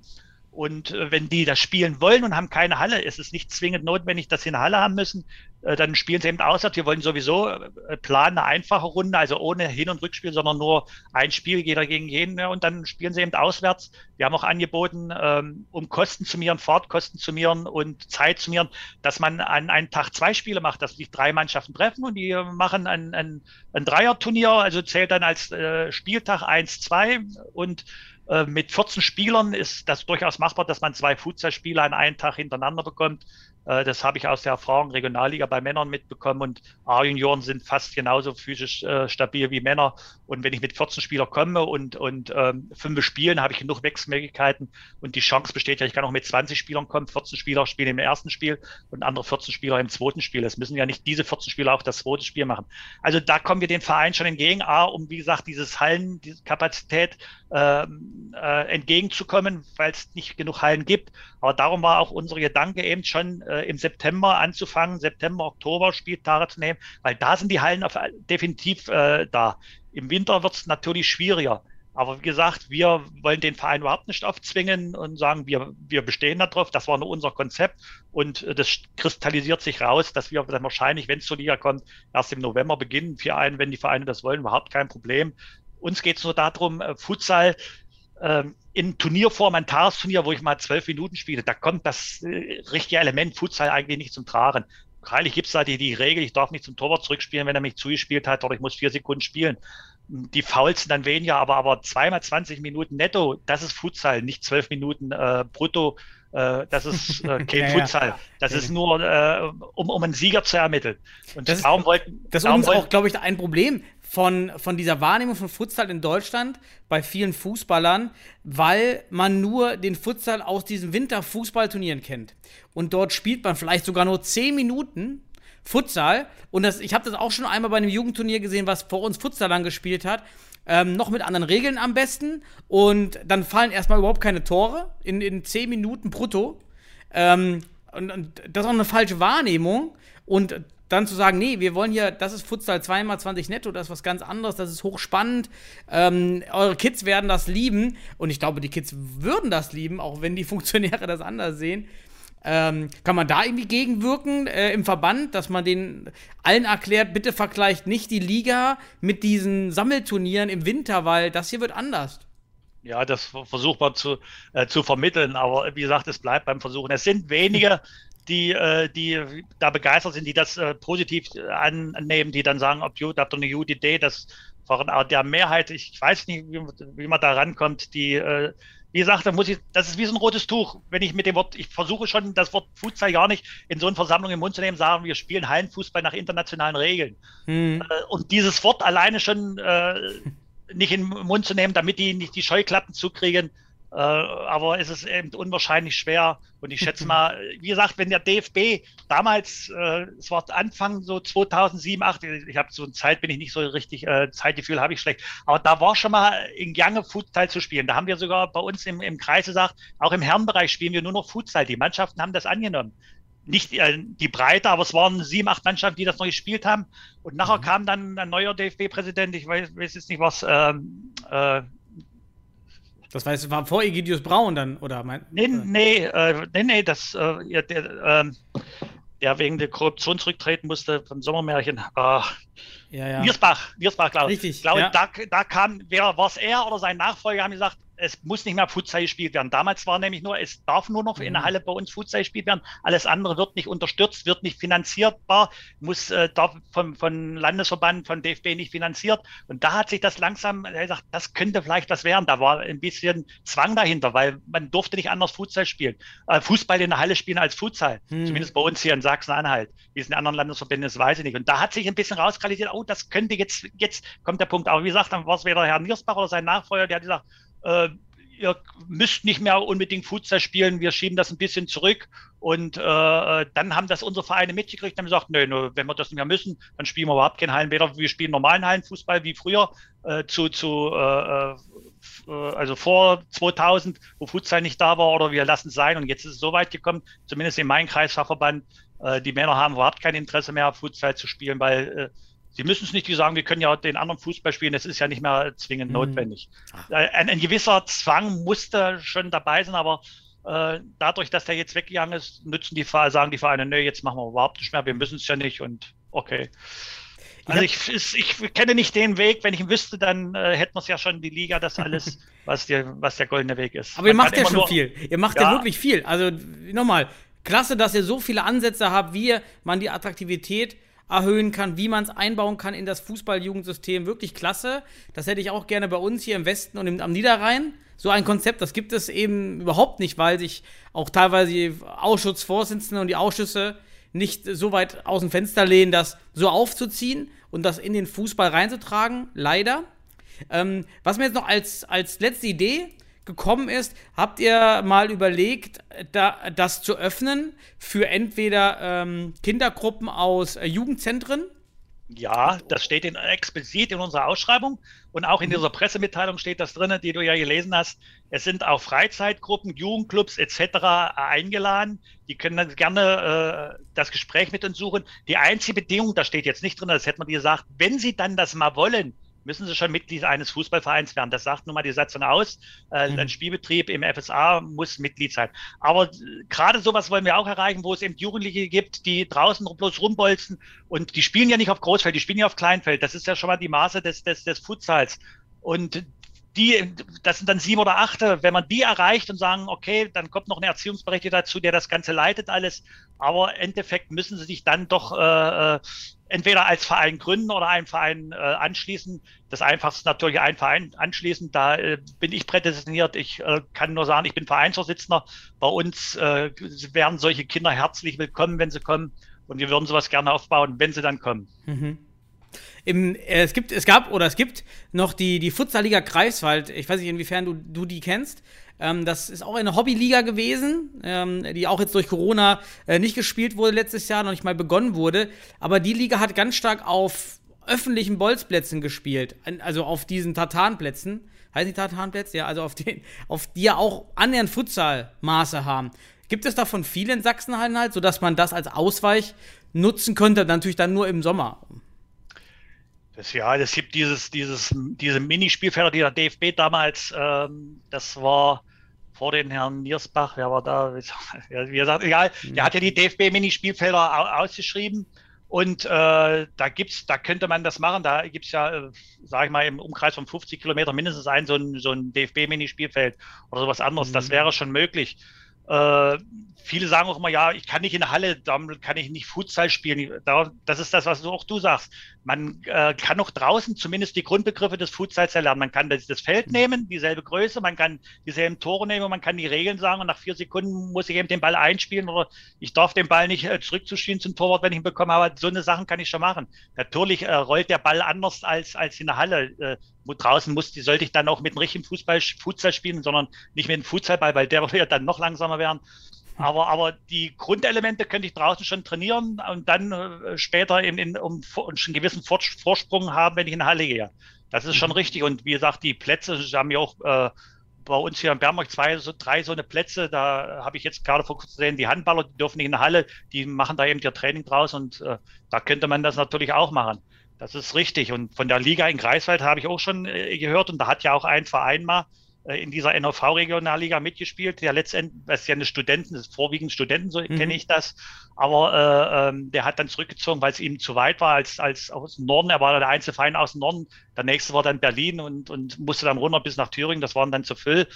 Und äh, wenn die das spielen wollen und haben keine Halle, ist es nicht zwingend notwendig, dass sie eine Halle haben müssen. Äh, dann spielen sie eben auswärts. Wir wollen sowieso äh, planen eine einfache Runde, also ohne Hin- und Rückspiel, sondern nur ein Spiel, jeder gegen jeden. Und dann spielen sie eben auswärts. Wir haben auch angeboten, ähm, um Kosten zu mieren, Fahrtkosten zu mieren und Zeit zu mieren, dass man an einem Tag zwei Spiele macht, dass sich drei Mannschaften treffen und die machen ein, ein, ein Dreierturnier, also zählt dann als Spieltag eins, zwei und mit 14 Spielern ist das durchaus machbar, dass man zwei Futsal-Spieler an einen Tag hintereinander bekommt. Äh, das habe ich aus der Erfahrung Regionalliga bei Männern mitbekommen und A-Junioren sind fast genauso physisch äh, stabil wie Männer. Und wenn ich mit 14 Spielern komme und, und ähm, fünf spielen, habe ich genug Wechselmöglichkeiten und die Chance besteht ja, ich kann auch mit 20 Spielern kommen. 14 Spieler spielen im ersten Spiel und andere 14 Spieler im zweiten Spiel. Es müssen ja nicht diese 14 Spieler auch das zweite Spiel machen. Also da kommen wir den Verein schon entgegen. A, um wie gesagt, dieses Hallen, diese Kapazität ähm, äh, entgegenzukommen, weil es nicht genug Hallen gibt. Aber darum war auch unsere Gedanke eben schon äh, im September anzufangen, September, Oktober Spieltage zu nehmen, weil da sind die Hallen auf, definitiv äh, da. Im Winter wird es natürlich schwieriger. Aber wie gesagt, wir wollen den Verein überhaupt nicht aufzwingen und sagen, wir, wir bestehen darauf. Das war nur unser Konzept. Und äh, das kristallisiert sich raus, dass wir dann wahrscheinlich, wenn es zur Liga kommt, erst im November beginnen. Für einen, wenn die Vereine das wollen, überhaupt kein Problem. Uns geht es nur darum, äh, Futsal ähm, in Turnierform, ein Tagesturnier, wo ich mal zwölf Minuten spiele, da kommt das äh, richtige Element Futsal eigentlich nicht zum Tragen. Freilich gibt es da die, die Regel, ich darf nicht zum Torwart zurückspielen, wenn er mich zugespielt hat, oder ich muss vier Sekunden spielen. Die Fouls sind dann weniger, aber, aber zweimal 20 Minuten netto, das ist Futsal, nicht zwölf Minuten äh, brutto. Äh, das ist äh, kein ja, Futsal. Das ja. ist nur, äh, um, um einen Sieger zu ermitteln. Und das darum wollten. Das ist uns auch, glaube ich, ein Problem von, von dieser Wahrnehmung von Futsal in Deutschland bei vielen Fußballern, weil man nur den Futsal aus diesen Winterfußballturnieren kennt. Und dort spielt man vielleicht sogar nur 10 Minuten Futsal. Und das, ich habe das auch schon einmal bei einem Jugendturnier gesehen, was vor uns Futsal dann gespielt hat. Ähm, noch mit anderen Regeln am besten. Und dann fallen erstmal überhaupt keine Tore in, in 10 Minuten brutto. Ähm, und, und das ist auch eine falsche Wahrnehmung. Und dann zu sagen, nee, wir wollen hier, das ist Futsal 2x20 netto, das ist was ganz anderes, das ist hochspannend. Ähm, eure Kids werden das lieben. Und ich glaube, die Kids würden das lieben, auch wenn die Funktionäre das anders sehen. Ähm, kann man da irgendwie gegenwirken äh, im Verband, dass man den allen erklärt, bitte vergleicht nicht die Liga mit diesen Sammelturnieren im Winter, weil das hier wird anders. Ja, das versucht man zu, äh, zu vermitteln, aber wie gesagt, es bleibt beim Versuchen. Es sind wenige, die, äh, die da begeistert sind, die das äh, positiv annehmen, die dann sagen, ob gut, habt ihr eine gute Idee, das von der Mehrheit, ich weiß nicht, wie, wie man da rankommt, die äh, wie gesagt, da muss ich, das ist wie so ein rotes Tuch. Wenn ich mit dem Wort, ich versuche schon das Wort Futsal gar nicht in so einer Versammlung im Mund zu nehmen, sagen, wir spielen Hallenfußball nach internationalen Regeln. Hm. Äh, und dieses Wort alleine schon äh, nicht in den Mund zu nehmen, damit die nicht die Scheuklappen zukriegen, äh, aber es ist eben unwahrscheinlich schwer. Und ich schätze mal, wie gesagt, wenn der DFB damals, äh, es war Anfang so 2007, 2008, ich habe so eine Zeit, bin ich nicht so richtig, äh, Zeitgefühl habe ich schlecht, aber da war schon mal in Gange Futsal zu spielen. Da haben wir sogar bei uns im, im Kreis gesagt, auch im Herrenbereich spielen wir nur noch Futsal. Die Mannschaften haben das angenommen nicht äh, die Breite, aber es waren sieben, acht Mannschaften, die das noch gespielt haben. Und nachher mhm. kam dann ein neuer DFB-Präsident, ich weiß, weiß, jetzt nicht was, ähm, äh, das heißt, war vor Egidius Braun dann, oder? Mein, nee, nee, äh, nee, nee, das, äh, ja, der, äh, der wegen der Korruption zurücktreten musste vom Sommermärchen. Äh, ja, ja. Niersbach, Niersbach, glaube ich. Richtig. Ich glaube, ja. da, da kam, wer, war es er oder sein Nachfolger, haben gesagt, es muss nicht mehr Futsal gespielt werden. Damals war nämlich nur, es darf nur noch in der mhm. Halle bei uns Futsal gespielt werden. Alles andere wird nicht unterstützt, wird nicht finanzierbar, muss äh, darf von, von Landesverband, von DFB nicht finanziert. Und da hat sich das langsam er gesagt, das könnte vielleicht was werden. Da war ein bisschen Zwang dahinter, weil man durfte nicht anders Futsal spielen. Äh, Fußball in der Halle spielen als Futsal. Mhm. Zumindest bei uns hier in Sachsen-Anhalt. Wie es in anderen Landesverbänden ist, weiß ich nicht. Und da hat sich ein bisschen rauskristallisiert, oh, das könnte jetzt, jetzt kommt der Punkt. Aber wie gesagt, dann war es weder Herr Niersbach oder sein Nachfolger, der hat gesagt, äh, ihr müsst nicht mehr unbedingt Futsal spielen, wir schieben das ein bisschen zurück. Und äh, dann haben das unsere Vereine mitgekriegt und haben gesagt, nö, nö, wenn wir das nicht mehr müssen, dann spielen wir überhaupt keinen Hallen. Weder wir spielen normalen Hallenfußball wie früher, äh, zu, zu äh, äh also vor 2000, wo Futsal nicht da war, oder wir lassen es sein. Und jetzt ist es so weit gekommen, zumindest in meinem Kreisfachverband, äh, die Männer haben überhaupt kein Interesse mehr, Futsal zu spielen, weil äh, Sie müssen es nicht sagen, wir können ja den anderen Fußball spielen, das ist ja nicht mehr zwingend mhm. notwendig. Äh, ein, ein, gewisser Zwang musste schon dabei sein, aber äh, dadurch, dass der jetzt weggegangen ist, nützen die sagen die Vereine, nö, jetzt machen wir überhaupt nicht mehr, wir müssen es ja nicht und okay. Also ich, ich, kenne nicht den Weg, wenn ich ihn wüsste, dann äh, hätten wir es ja schon die Liga, das alles, was der, was der goldene Weg ist. Aber Man ihr macht ja schon nur, viel. Ihr macht ja, ja wirklich viel. Also nochmal, klasse, dass ihr so viele Ansätze habt, wie man die Attraktivität erhöhen kann, wie man es einbauen kann in das Fußballjugendsystem. Wirklich klasse. Das hätte ich auch gerne bei uns hier im Westen und im, am Niederrhein. So ein Konzept, das gibt es eben überhaupt nicht, weil sich auch teilweise die Ausschussvorsitzenden und die Ausschüsse nicht so weit aus dem Fenster lehnen, das so aufzuziehen und das in den Fußball reinzutragen. Leider. Ähm, was mir jetzt noch als, als letzte Idee gekommen ist, habt ihr mal überlegt, da, das zu öffnen für entweder ähm, Kindergruppen aus äh, Jugendzentren? Ja, das steht in, explizit in unserer Ausschreibung und auch in mhm. dieser Pressemitteilung steht das drin, die du ja gelesen hast. Es sind auch Freizeitgruppen, Jugendclubs etc. eingeladen. Die können dann gerne äh, das Gespräch mit uns suchen. Die einzige Bedingung, da steht jetzt nicht drin, das hätte man dir gesagt, wenn sie dann das mal wollen, müssen sie schon Mitglied eines Fußballvereins werden. Das sagt nun mal die Satzung aus. Äh, mhm. Ein Spielbetrieb im FSA muss Mitglied sein. Aber äh, gerade sowas wollen wir auch erreichen, wo es eben Jugendliche gibt, die draußen bloß rumbolzen und die spielen ja nicht auf Großfeld, die spielen ja auf Kleinfeld. Das ist ja schon mal die Maße des, des, des Futsals. Und die, das sind dann sieben oder acht, wenn man die erreicht und sagen, okay, dann kommt noch ein Erziehungsberechtigter dazu, der das Ganze leitet alles. Aber im Endeffekt müssen sie sich dann doch äh, äh entweder als Verein gründen oder einen Verein äh, anschließen. Das einfachste natürlich ein Verein anschließen. Da äh, bin ich prädestiniert. Ich äh, kann nur sagen, ich bin Vereinsvorsitzender. Bei uns äh, werden solche Kinder herzlich willkommen, wenn sie kommen. Und wir würden sowas gerne aufbauen, wenn sie dann kommen. Mhm. Im, äh, es, gibt, es gab oder es gibt noch die, die Futsalliga Greifswald. Ich weiß nicht, inwiefern du, du die kennst. Ähm, das ist auch eine Hobbyliga gewesen, ähm, die auch jetzt durch Corona äh, nicht gespielt wurde letztes Jahr, noch nicht mal begonnen wurde. Aber die Liga hat ganz stark auf öffentlichen Bolzplätzen gespielt, also auf diesen Tartanplätzen. Heißt die Tartanplätze? Ja, also auf, den, auf die ja auch annähernd Futsalmaße haben. Gibt es davon viele in Sachsenhallen halt, sodass man das als Ausweich nutzen könnte, natürlich dann nur im Sommer? Das, ja, es gibt dieses, dieses, diese Minispielfelder, die der DFB damals, ähm, das war vor den Herrn Niersbach, wer war da? Wie gesagt, egal, der hat ja die DFB-Minispielfelder ausgeschrieben. Und äh, da gibt's, da könnte man das machen. Da gibt's ja, äh, sage ich mal, im Umkreis von 50 Kilometern mindestens ein so ein, so ein DFB-Minispielfeld oder sowas anderes. Mhm. Das wäre schon möglich. Äh, viele sagen auch immer, ja, ich kann nicht in der Halle, dann kann ich nicht Futsal spielen. Das ist das, was auch du sagst. Man äh, kann auch draußen zumindest die Grundbegriffe des Futsals erlernen. Man kann das, das, Feld nehmen, dieselbe Größe, man kann dieselben Tore nehmen, man kann die Regeln sagen und nach vier Sekunden muss ich eben den Ball einspielen oder ich darf den Ball nicht äh, zurückzuspielen zum Torwart, wenn ich ihn bekomme. Aber so eine Sachen kann ich schon machen. Natürlich äh, rollt der Ball anders als, als in der Halle. Äh, wo draußen muss, die sollte ich dann auch mit einem richtigen Fußball, Futsal spielen, sondern nicht mit einem Futsalball, weil der würde ja dann noch langsamer werden. Aber, aber die Grundelemente könnte ich draußen schon trainieren und dann äh, später in, in, um, um einen gewissen Vorsprung haben, wenn ich in die Halle gehe. Das ist schon mhm. richtig. Und wie gesagt, die Plätze, sie haben ja auch äh, bei uns hier in Bernburg zwei, so, drei so eine Plätze. Da habe ich jetzt gerade vor kurzem gesehen, die Handballer, die dürfen nicht in der Halle, die machen da eben ihr Training draus und äh, da könnte man das natürlich auch machen. Das ist richtig. Und von der Liga in Greifswald habe ich auch schon äh, gehört und da hat ja auch ein Verein mal in dieser NOV-Regionalliga mitgespielt. Der letztendlich, das ist ja eine Studenten, das ist vorwiegend Studenten, so mhm. kenne ich das. Aber äh, ähm, der hat dann zurückgezogen, weil es ihm zu weit war als, als aus dem Norden. Er war der Einzelverein aus dem Norden. Der nächste war dann Berlin und, und musste dann runter bis nach Thüringen. Das waren dann zu viel.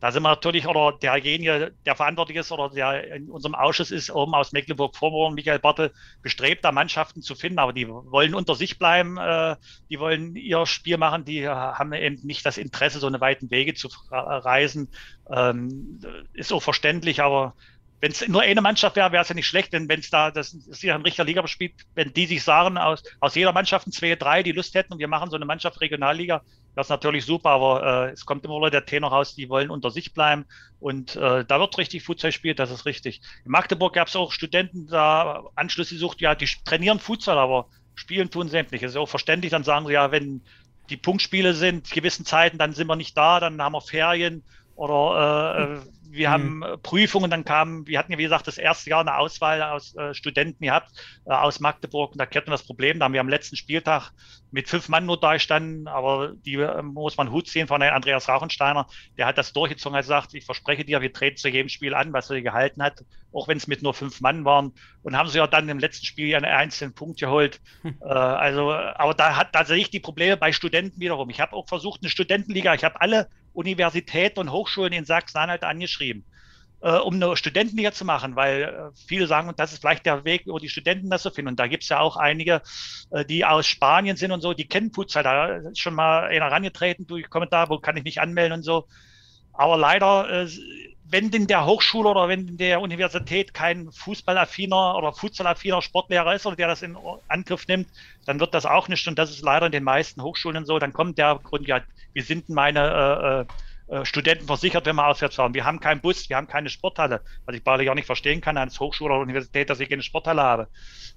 Da sind wir natürlich, oder derjenige, der verantwortlich ist oder der in unserem Ausschuss ist, oben aus Mecklenburg-Vorpommern, Michael Bartel, bestrebt, da Mannschaften zu finden, aber die wollen unter sich bleiben, äh, die wollen ihr Spiel machen, die haben eben nicht das Interesse, so eine weiten Wege zu reisen. Ähm, ist so verständlich, aber wenn es nur eine Mannschaft wäre, wäre es ja nicht schlecht, denn wenn es da, das ist ja ein richtiger Liga spielt, wenn die sich sagen, aus, aus jeder Mannschaft zwei, drei, die Lust hätten und wir machen so eine Mannschaft Regionalliga, das ist natürlich super, aber äh, es kommt immer wieder der Tenor raus, die wollen unter sich bleiben und äh, da wird richtig Futsal gespielt, das ist richtig. In Magdeburg gab es auch Studenten, da Anschluss gesucht, ja, die trainieren Futsal, aber spielen tun sämtlich. Das ist auch verständlich, dann sagen sie ja, wenn die Punktspiele sind, gewissen Zeiten, dann sind wir nicht da, dann haben wir Ferien oder äh, äh wir mhm. haben äh, Prüfungen, dann kamen, wir hatten ja wie gesagt das erste Jahr eine Auswahl aus äh, Studenten gehabt äh, aus Magdeburg und da kehrten wir das Problem, da haben wir am letzten Spieltag mit fünf Mann nur da gestanden, aber die äh, muss man Hut ziehen von Andreas Rauchensteiner, der hat das durchgezogen, hat gesagt, ich verspreche dir, wir treten zu jedem Spiel an, was er gehalten hat, auch wenn es mit nur fünf Mann waren und haben sie ja dann im letzten Spiel einen einzelnen Punkt geholt. Hm. Äh, also, aber da hat da sehe ich die Probleme bei Studenten wiederum. Ich habe auch versucht, eine Studentenliga, ich habe alle Universitäten und Hochschulen in Sachsen-Anhalt angeschrieben, äh, um eine Studentenliga zu machen, weil äh, viele sagen, und das ist vielleicht der Weg, wo die Studenten das so finden. Und da gibt es ja auch einige, äh, die aus Spanien sind und so, die kennen Futsal. Da ist schon mal einer herangetreten durch Kommentar, wo kann ich mich anmelden und so. Aber leider, äh, wenn in der Hochschule oder wenn der Universität kein fußballaffiner oder futsalaffiner Sportlehrer ist oder der das in Angriff nimmt, dann wird das auch nicht. Und das ist leider in den meisten Hochschulen so. Dann kommt der Grund, ja, wie sind meine äh, äh, Studenten versichert, wenn wir auswärts fahren? Wir haben keinen Bus, wir haben keine Sporthalle. Was ich beide auch nicht verstehen kann als Hochschule oder Universität, dass ich keine Sporthalle habe.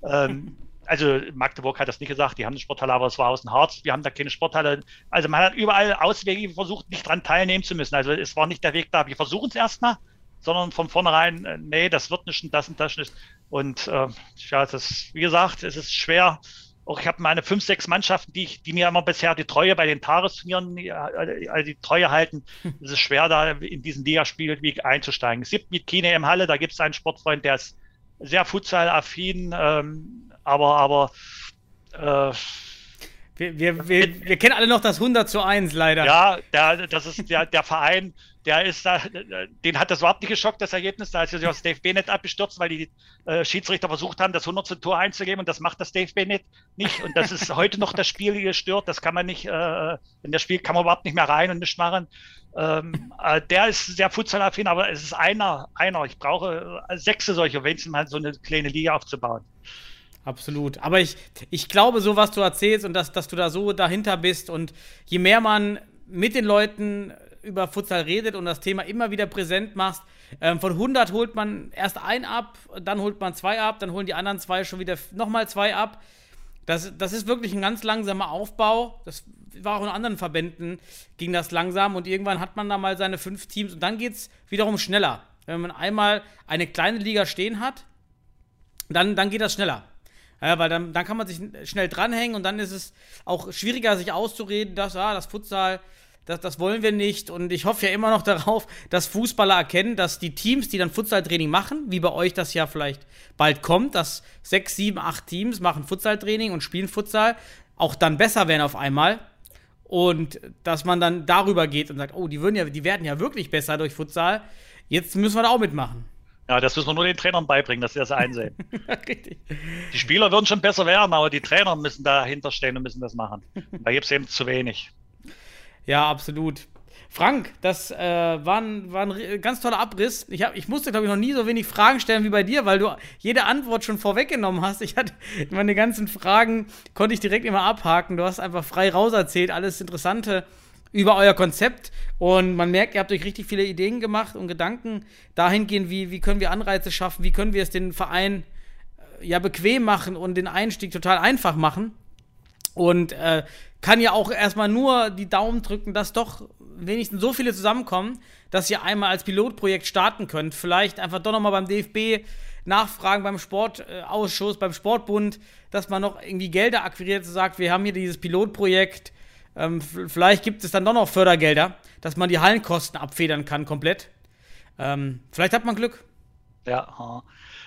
Ähm, also Magdeburg hat das nicht gesagt, die haben eine Sporthalle, aber es war aus dem Harz, wir haben da keine Sporthalle. Also man hat überall Auswege versucht, nicht dran teilnehmen zu müssen. Also es war nicht der Weg da, wir versuchen es erstmal, sondern von vornherein, äh, nee, das wird nicht und das und das nicht. Und äh, ja, das, wie gesagt, es ist schwer. Auch ich habe meine fünf, sechs Mannschaften, die, ich, die mir immer bisher die Treue bei den Tagesturnieren, also die Treue halten. Es ist schwer, da in diesen Ligaspielweg einzusteigen. Es gibt mit Kine im Halle, da gibt es einen Sportfreund, der ist sehr futsal-affin, ähm, aber, aber äh, wir, wir, wir, wir, kennen alle noch das 100 zu 1 leider. Ja, der, das ist der, der Verein, der ist da, den hat das überhaupt nicht geschockt, das Ergebnis. Da ist ja das DFB nicht abgestürzt, weil die äh, Schiedsrichter versucht haben, das 100. Tor einzugeben und das macht das DFB nicht. nicht. Und das ist heute noch das Spiel gestört. Das kann man nicht, äh, in das Spiel kann man überhaupt nicht mehr rein und nicht machen. Ähm, äh, der ist sehr futsalaffin, aber es ist einer, einer. Ich brauche äh, sechs solche, wenn es mal so eine kleine Liga aufzubauen. Absolut. Aber ich, ich glaube, so was du erzählst und dass, dass du da so dahinter bist und je mehr man mit den Leuten über Futsal redet und das Thema immer wieder präsent machst, ähm, von 100 holt man erst ein ab, dann holt man zwei ab, dann holen die anderen zwei schon wieder nochmal zwei ab. Das, das ist wirklich ein ganz langsamer Aufbau. Das war auch in anderen Verbänden, ging das langsam und irgendwann hat man da mal seine fünf Teams und dann geht es wiederum schneller. Wenn man einmal eine kleine Liga stehen hat, dann, dann geht das schneller. Ja, weil dann, dann kann man sich schnell dranhängen und dann ist es auch schwieriger, sich auszureden, dass ah, das Futsal, das, das wollen wir nicht. Und ich hoffe ja immer noch darauf, dass Fußballer erkennen, dass die Teams, die dann Futsaltraining machen, wie bei euch das ja vielleicht bald kommt, dass sechs, sieben, acht Teams machen Futsaltraining und spielen Futsal, auch dann besser werden auf einmal. Und dass man dann darüber geht und sagt, oh, die, würden ja, die werden ja wirklich besser durch Futsal. Jetzt müssen wir da auch mitmachen. Ja, das müssen wir nur den Trainern beibringen, dass sie das einsehen. Richtig. Die Spieler würden schon besser werden, aber die Trainer müssen dahinter stehen und müssen das machen. Da gibt es eben zu wenig. Ja, absolut. Frank, das äh, war, ein, war ein ganz toller Abriss. Ich, hab, ich musste, glaube ich, noch nie so wenig Fragen stellen wie bei dir, weil du jede Antwort schon vorweggenommen hast. Ich hatte meine ganzen Fragen, konnte ich direkt immer abhaken. Du hast einfach frei raus erzählt, alles Interessante über euer Konzept. Und man merkt, ihr habt euch richtig viele Ideen gemacht und Gedanken dahingehend, wie, wie können wir Anreize schaffen, wie können wir es den Verein äh, ja bequem machen und den Einstieg total einfach machen. Und äh, kann ja auch erstmal nur die Daumen drücken, dass doch wenigstens so viele zusammenkommen, dass ihr einmal als Pilotprojekt starten könnt. Vielleicht einfach doch nochmal beim DFB nachfragen, beim Sportausschuss, beim Sportbund, dass man noch irgendwie Gelder akquiriert und sagt, wir haben hier dieses Pilotprojekt ähm, vielleicht gibt es dann doch noch Fördergelder, dass man die Hallenkosten abfedern kann komplett. Ähm, vielleicht hat man Glück. Ja,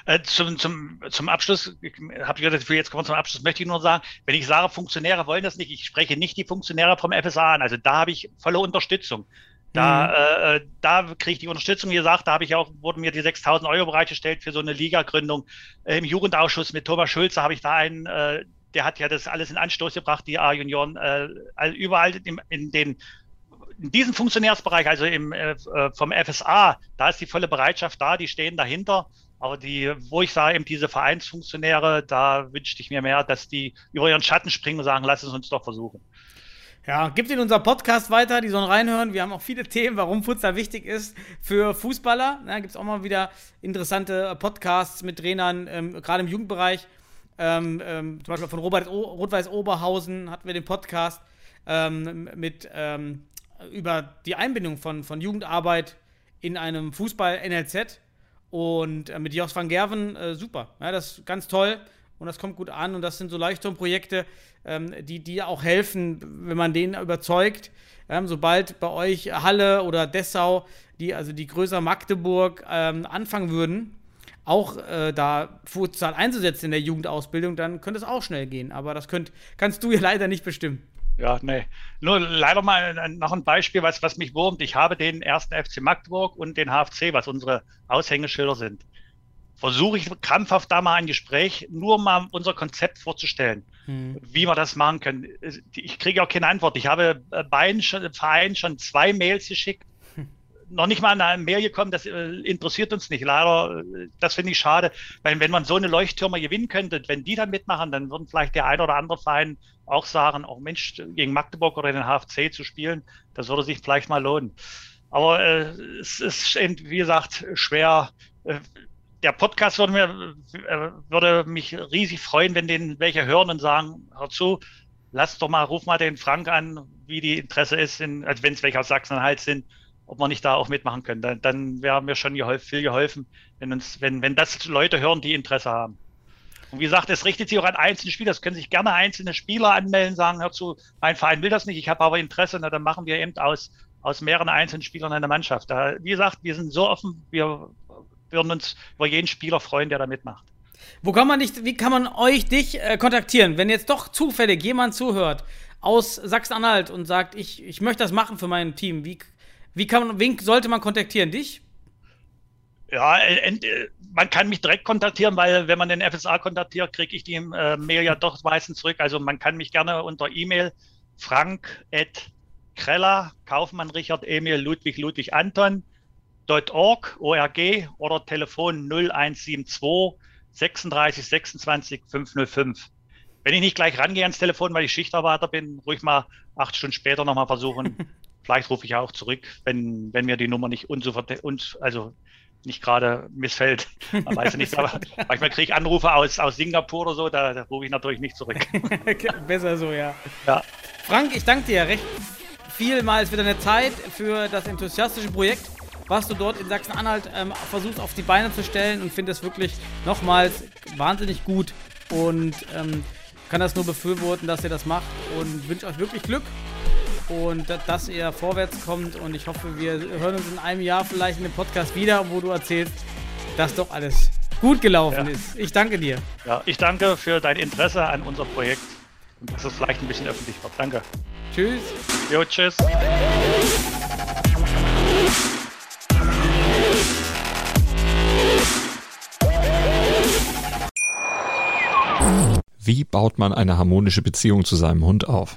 äh, zum, zum, zum Abschluss, habe ich gesagt, jetzt kommen wir zum Abschluss, möchte ich nur sagen, wenn ich sage, Funktionäre wollen das nicht, ich spreche nicht die Funktionäre vom FSA an, also da habe ich volle Unterstützung. Da, mhm. äh, äh da kriege ich die Unterstützung. Wie gesagt, da habe ich auch, wurden mir die 6000 Euro bereitgestellt für so eine Liga-Gründung. Äh, Im Jugendausschuss mit Thomas Schulze habe ich da einen äh, der hat ja das alles in Anstoß gebracht, die A-Junioren, äh, überall in, in den in diesem Funktionärsbereich, also im, äh, vom FSA, da ist die volle Bereitschaft da, die stehen dahinter. Aber die, wo ich sage, eben diese Vereinsfunktionäre, da wünschte ich mir mehr, dass die über ihren Schatten springen und sagen, lass es uns doch versuchen. Ja, gibt in unser Podcast weiter, die sollen reinhören. Wir haben auch viele Themen, warum Futsal wichtig ist für Fußballer. Da gibt es auch mal wieder interessante Podcasts mit Trainern, ähm, gerade im Jugendbereich. Ähm, ähm, zum Beispiel von Robert Rot-Weiß Oberhausen hatten wir den Podcast ähm, mit ähm, über die Einbindung von, von Jugendarbeit in einem Fußball-NLZ. Und äh, mit Jos van Gerven, äh, super. Ja, das ist ganz toll und das kommt gut an. Und das sind so Leuchtturmprojekte, ähm, die, die auch helfen, wenn man denen überzeugt. Sobald bei euch Halle oder Dessau, die, also die größer Magdeburg, ähm, anfangen würden, auch äh, da Futsal einzusetzen in der Jugendausbildung, dann könnte es auch schnell gehen. Aber das könnt, kannst du ja leider nicht bestimmen. Ja, nee. Nur leider mal noch ein Beispiel, was, was mich wurmt. Ich habe den ersten FC Magdeburg und den HFC, was unsere Aushängeschilder sind. Versuche ich krampfhaft da mal ein Gespräch, nur mal unser Konzept vorzustellen, hm. wie wir das machen können. Ich kriege auch keine Antwort. Ich habe beiden Vereinen schon zwei Mails geschickt noch nicht mal eine Mail gekommen, das äh, interessiert uns nicht. Leider, äh, das finde ich schade, weil wenn man so eine Leuchttürme gewinnen könnte, wenn die da mitmachen, dann würden vielleicht der ein oder andere Verein auch sagen, auch Mensch, gegen Magdeburg oder den HFC zu spielen, das würde sich vielleicht mal lohnen. Aber äh, es ist, wie gesagt, schwer. Äh, der Podcast würde, mir, äh, würde mich riesig freuen, wenn den welche hören und sagen, hör zu, lass doch mal, ruf mal den Frank an, wie die Interesse ist, in, also wenn es welche aus Sachsen-Anhalt sind, ob wir nicht da auch mitmachen können. Dann, dann wäre mir schon geholfen, viel geholfen, wenn uns, wenn, wenn das Leute hören, die Interesse haben. Und wie gesagt, es richtet sich auch an einzelne Spieler. Es können sich gerne einzelne Spieler anmelden, sagen, hör zu, mein Verein will das nicht, ich habe aber Interesse, na, dann machen wir eben aus, aus mehreren einzelnen Spielern eine Mannschaft. Da, wie gesagt, wir sind so offen, wir würden uns über jeden Spieler freuen, der da mitmacht. Wo kann man dich, wie kann man euch dich äh, kontaktieren, wenn jetzt doch zufällig jemand zuhört aus Sachsen-Anhalt und sagt, ich, ich möchte das machen für mein Team? Wie wie kann man, wen sollte man kontaktieren? Dich? Ja, äh, man kann mich direkt kontaktieren, weil wenn man den FSA kontaktiert, kriege ich die äh, Mail ja doch meistens zurück. Also man kann mich gerne unter E-Mail frank at Kreller, Kaufmann Richard Emil Ludwig Ludwig Anton .org, ORG oder Telefon 0172 36 26 505. Wenn ich nicht gleich rangehe ans Telefon, weil ich Schichtarbeiter bin, ruhig mal acht Stunden später nochmal versuchen. Vielleicht rufe ich auch zurück, wenn, wenn mir die Nummer nicht uns, also nicht gerade missfällt. Man weiß ja nicht, aber manchmal kriege ich Anrufe aus, aus Singapur oder so, da, da rufe ich natürlich nicht zurück. Besser so, ja. ja. Frank, ich danke dir recht vielmals für deine Zeit, für das enthusiastische Projekt was du dort in Sachsen-Anhalt ähm, versuchst auf die Beine zu stellen und finde es wirklich nochmals wahnsinnig gut und ähm, kann das nur befürworten, dass ihr das macht und wünsche euch wirklich Glück und dass ihr vorwärts kommt und ich hoffe, wir hören uns in einem Jahr vielleicht in dem Podcast wieder, wo du erzählst, dass doch alles gut gelaufen Ja. ist. Ich danke dir. Ja, ich danke für dein Interesse an unserem Projekt und dass es vielleicht ein bisschen öffentlich wird. Danke. Tschüss. Jo, tschüss. Wie baut man eine harmonische Beziehung zu seinem Hund auf?